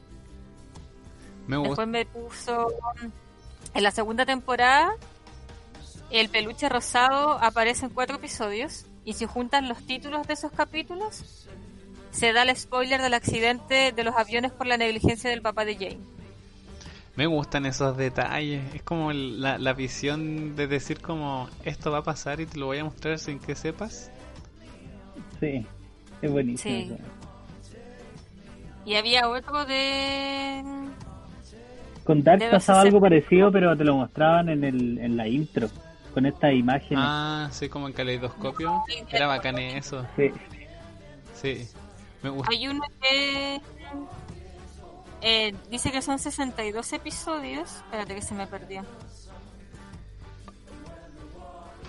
Me gusta. Después me puso en la segunda temporada el peluche rosado aparece en cuatro episodios y si juntan los títulos de esos capítulos se da el spoiler del accidente de los aviones por la negligencia del papá de Jane. Me gustan esos detalles. Es como el- la, la visión de decir como esto va a pasar y te lo voy a mostrar sin que sepas. Sí, es buenísimo. Sí. Y había otro de... Con Dark pasaba algo parecido, pero te lo mostraban en, el, en la intro, con estas imágenes. Ah, sí, como en caleidoscopio. Era bacán eso. Sí. Sí. Me gusta. Hay uno que eh, dice que son 62 episodios. Espérate que se me perdió.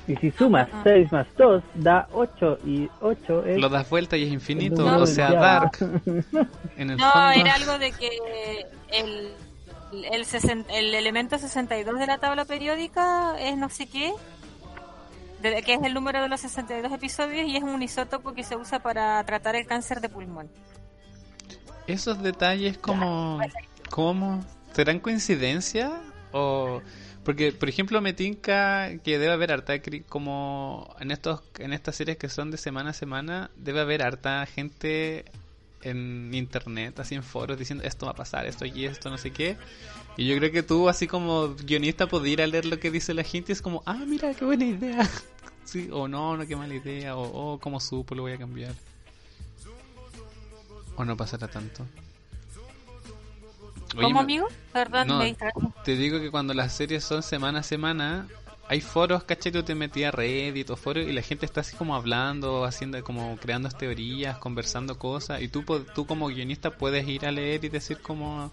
Y si sumas Ah. 6 más 2, da 8, y 8 es... Lo das vuelta y es infinito. No, o sea, ya. Dark. En el No, fondo. era algo de que el, el, sesen- el elemento 62 de la tabla periódica es no sé qué, de- que es el número de los 62 episodios y es un isótopo que se usa para tratar el cáncer de pulmón. Esos detalles como... ¿Cómo? ¿Serán coincidencia? O... Porque, por ejemplo, me tinca que debe haber harta... Como en, estos, en estas series que son de semana a semana, debe haber harta gente en internet, así en foros, diciendo esto va a pasar, esto y esto, no sé qué. Y yo creo que tú, así como guionista, podías ir a leer lo que dice la gente y es como, ah, mira, qué buena idea. Sí, o no, no, qué mala idea. O, oh, como supo, lo voy a cambiar. O no pasará tanto. Oye, ¿Cómo, me- amigo? Perdón, no, me te digo que cuando las series son semana a semana, hay foros, ¿cachai? Tú te metías a Reddit o foros y la gente está así como hablando, haciendo como creando teorías, conversando cosas y tú, tú como guionista puedes ir a leer y decir como,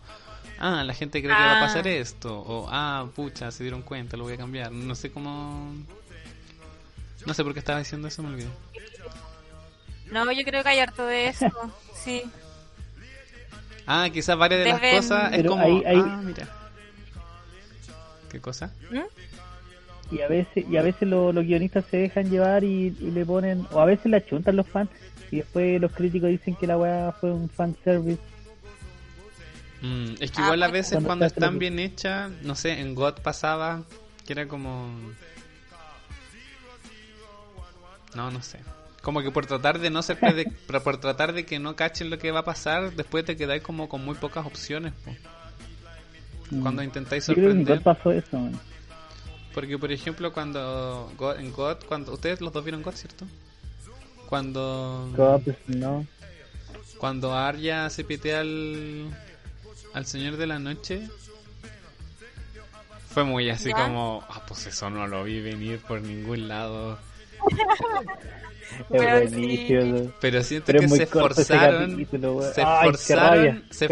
ah, la gente cree que va a Ah. pasar esto, o ah, pucha, se dieron cuenta, lo voy a cambiar. No sé cómo... No sé por qué estaba diciendo eso, me olvidé. No, yo creo que hay harto de eso. Sí. Ah, quizás varias de las cosas es Pero como, ahí- ahí- ah, mira. ¿Qué cosa? ¿Mm? Y a veces, y a veces lo- los guionistas se dejan llevar y, y le ponen, o a veces la chuntan los fans, y después los críticos dicen que la weá fue un fanservice. Mm, es que Ah, igual a veces cuando cuando está están bien hechas, no sé, en God pasaba que era como... No, no sé. Como que por tratar de no ser pero por tratar de que no cachen lo que va a pasar, después te quedáis como con muy pocas opciones. po. Mm. Cuando intentáis Yo creo que en sorprender. God pasó eso, man. Porque por ejemplo cuando God- en God, cuando ustedes los dos vieron God, ¿cierto? Cuando God, pues, no. Cuando Arya se pitea al, al Señor de la Noche, fue muy así ¿Ya? como, ah, pues eso no lo vi venir por ningún lado. Es Pero buenísimo. Pero siento Pero que es se esforzaron, capítulo, se esforzaron, rabia, se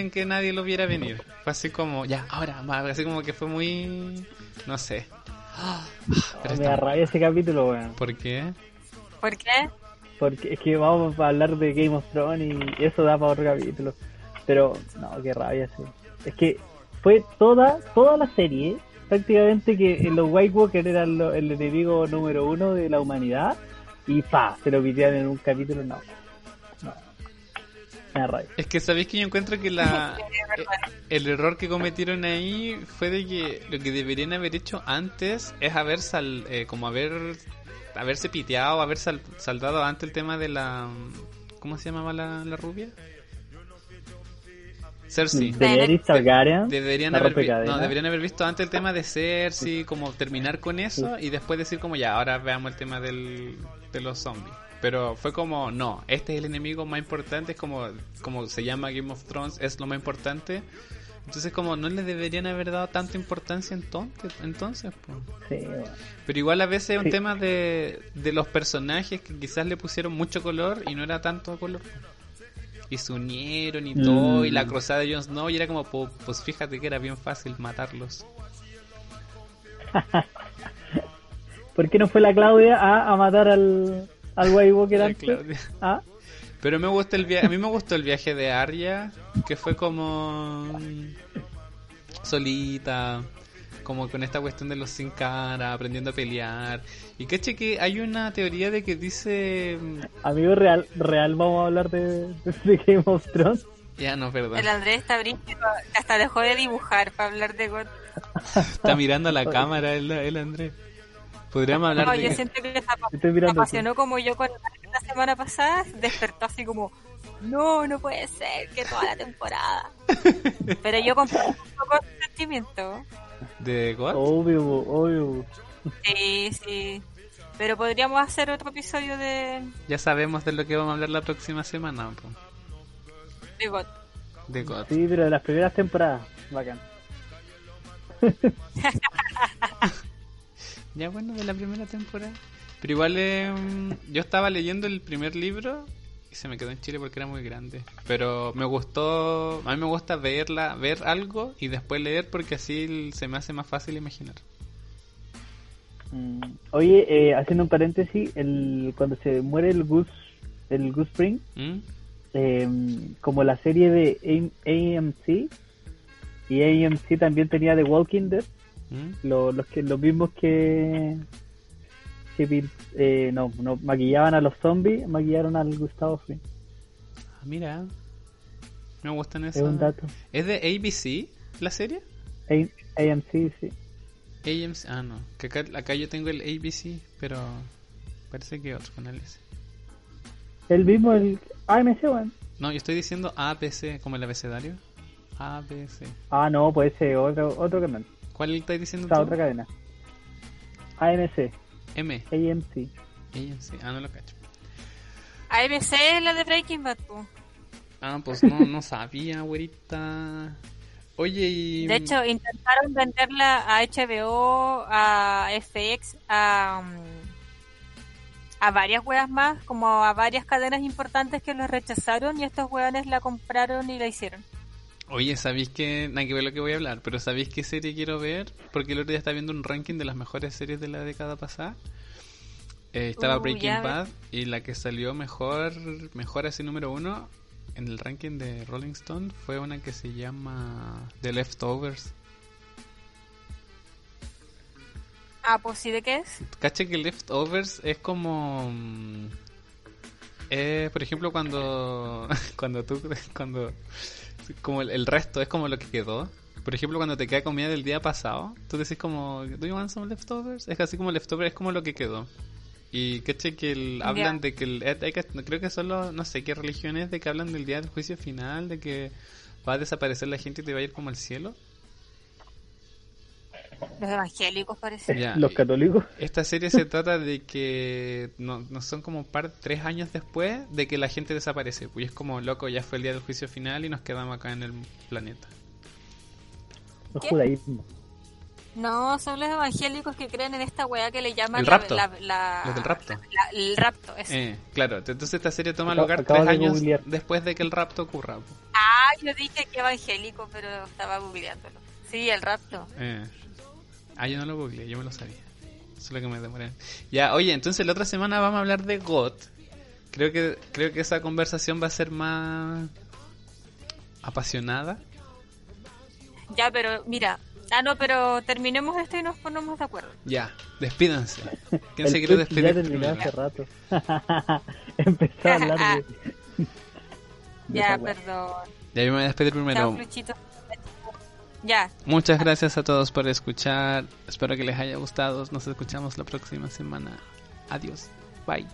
en que nadie lo viera venir. Fue así como, ya, ahora, más, así como que fue muy, no sé. Ah, Me da está- rabia ese capítulo, weón. ¿Por qué? ¿Por qué? Porque es que vamos a hablar de Game of Thrones y eso da para otro capítulo. Pero, no, qué rabia, sí. Es que fue toda, toda la serie, prácticamente que los White Walker eran lo- el enemigo número uno de la humanidad y pa, se lo pitean en un capítulo, no. Me. Es que sabéis que yo encuentro que la eh, el error que cometieron ahí fue de que lo que deberían haber hecho antes es haber sal, eh, como haber haberse piteado, haber sal- saldado antes el tema de la ¿cómo se llamaba la, la rubia? Cersei. Daenerys Targaryen, Deberían haber, no, deberían haber visto antes el tema de Cersei, como terminar con eso y después decir como ya, ahora veamos el tema del, de los zombies. Pero fue como, no, este es el enemigo más importante, es como, como se llama Game of Thrones, es lo más importante. Entonces como no le deberían haber dado tanta importancia entonces, entonces pues. Sí. Pero igual a veces es un tema de, de los personajes que quizás le pusieron mucho color y no era tanto color. Y se unieron y todo, y la Mm. cruzada de Jon Snow y era como, pues fíjate que era bien fácil matarlos. ¿Por qué no fue la Claudia a, a matar al, al White Walker antes? Claudia. Ah, Pero me gusta el viaje, a mí me gustó el viaje de Arya, que fue como mm, solita, como con esta cuestión de los sin cara, aprendiendo a pelear. Y caché que hay una teoría de que dice, mm, amigo real, real vamos a hablar de, de Game of Thrones. ya no, perdón, El Andrés está que hasta dejó de dibujar para hablar de God. está mirando a la cámara el, el Andrés. Podríamos hablar No, de yo siento que mirando. apasionó como yo con la semana pasada, despertó así como, no, no puede ser que toda la temporada. Pero yo comparto un poco el sentimiento. de God. Obvio, obvio. Sí, sí. Pero podríamos hacer otro episodio de, Ya sabemos de lo que vamos a hablar la próxima semana, po. de God. de God. Sí, pero de las primeras temporadas. Bacán. Ya bueno, de la primera temporada. Pero igual eh, yo estaba leyendo el primer libro y se me quedó en Chile porque era muy grande. Pero me gustó, a mí me gusta verla, ver algo y después leer porque así se me hace más fácil imaginar. Mm, Oye, eh, haciendo un paréntesis, el, cuando se muere el Goose, el Goose Spring, ¿Mm? eh, como la serie de AM- AMC, y AMC también tenía The Walking Dead, ¿Mm? lo- los que los mismos que, que eh, no, no maquillaban a los zombies, maquillaron al Gustavo Fring. Ah, mira, me gustan Es esos. un dato. ¿Es de ABC la serie? A- AMC, sí. AMC, ah no, que acá, acá yo tengo el ABC, pero parece que otro canal ese. El mismo, el AMC, weón. No, yo estoy diciendo ABC, como el abecedario. ABC. Ah, no, pues ese otro, otro canal, ¿Cuál estás diciendo esa tú? otra cadena. AMC, M. AMC. AMC. Ah, no lo cacho. AMC es la de Breaking Bad. po. Ah, pues no, no sabía, güerita. Oye, y... De hecho, intentaron venderla a HBO, a FX, a, mm, a varias weas más, como a varias cadenas importantes que los rechazaron y estos weones la compraron y la hicieron. Oye, ¿sabéis que... Nada que ver lo que voy a hablar, pero ¿sabéis qué serie quiero ver? Porque el otro día estaba viendo un ranking de las mejores series de la década pasada. Eh, estaba Uh, Breaking. Bad y la que salió mejor, mejor así número uno en el ranking de Rolling Stone fue una que se llama The Leftovers. Ah, pues sí, ¿de qué es? Cacha que Leftovers es como. Eh, por ejemplo, cuando. Cuando tú. Cuando. Como el, el resto es como lo que quedó. Por ejemplo, cuando te queda comida del día pasado, tú decís como. ¿Do you want some leftovers? Es así como leftovers es como lo que quedó. Y caché que el- hablan de que el. eh, hay que- creo que solo. No sé qué religión es de que hablan del día del juicio final, de que va a desaparecer la gente y te va a ir como al cielo. Los evangélicos parece. Ya, Los católicos. Esta serie se trata de que no, no son como un par, tres años después de que la gente desaparece. Pues es como, loco, ya fue el día del juicio final y nos quedamos acá en el planeta. El ¿Qué? judaísmo. No, son los evangélicos que creen en esta wea que le llaman El la- rapto. la- la- Los del rapto. la- el rapto, eso. Eh, claro, entonces esta serie toma lugar tres de años googlear. después de que el rapto ocurra. Ah, yo dije que evangélico, pero estaba googleándolo. Sí, el rapto. Eh. Ah, yo no lo googleé, yo me lo sabía. Eso es lo que me demoré. Ya, oye, entonces la otra semana vamos a hablar de GOT. Creo que, creo que esa conversación va a ser más apasionada. Ya, pero mira. Ah, no, pero terminemos esto y nos ponemos de acuerdo. Ya, despídanse. ¿Quién El se quiere despedir? Ya primero? hace rato. Empezó a hablar de. de Ya, perdón. Ya yo me voy a despedir Chao, primero. Fluchito. Ya, Muchas gracias a todos por escuchar. Espero que les haya gustado. Nos escuchamos la próxima semana. Adiós. Bye.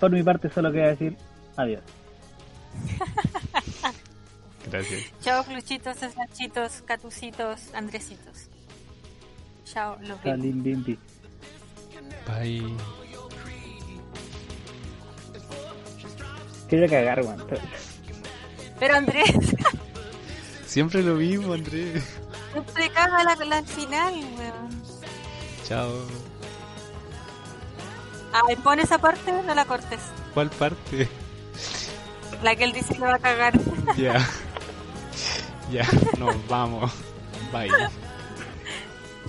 Por mi parte, solo queda decir adiós. Gracias. chao, Fluchitos, Cesarchitos, Catucitos, Andresitos. Chao, los vemos. Salim Bimbi. Bye. Quiero cagar, weón. Pero Andrés, Siempre lo mismo, Andrés. Siempre caga la, la final, weón. Chao. Ay, pon esa parte, no la cortes. ¿Cuál parte? La que él dice que va a cagar. Ya. Ya, nos vamos. Bye.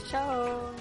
Chao.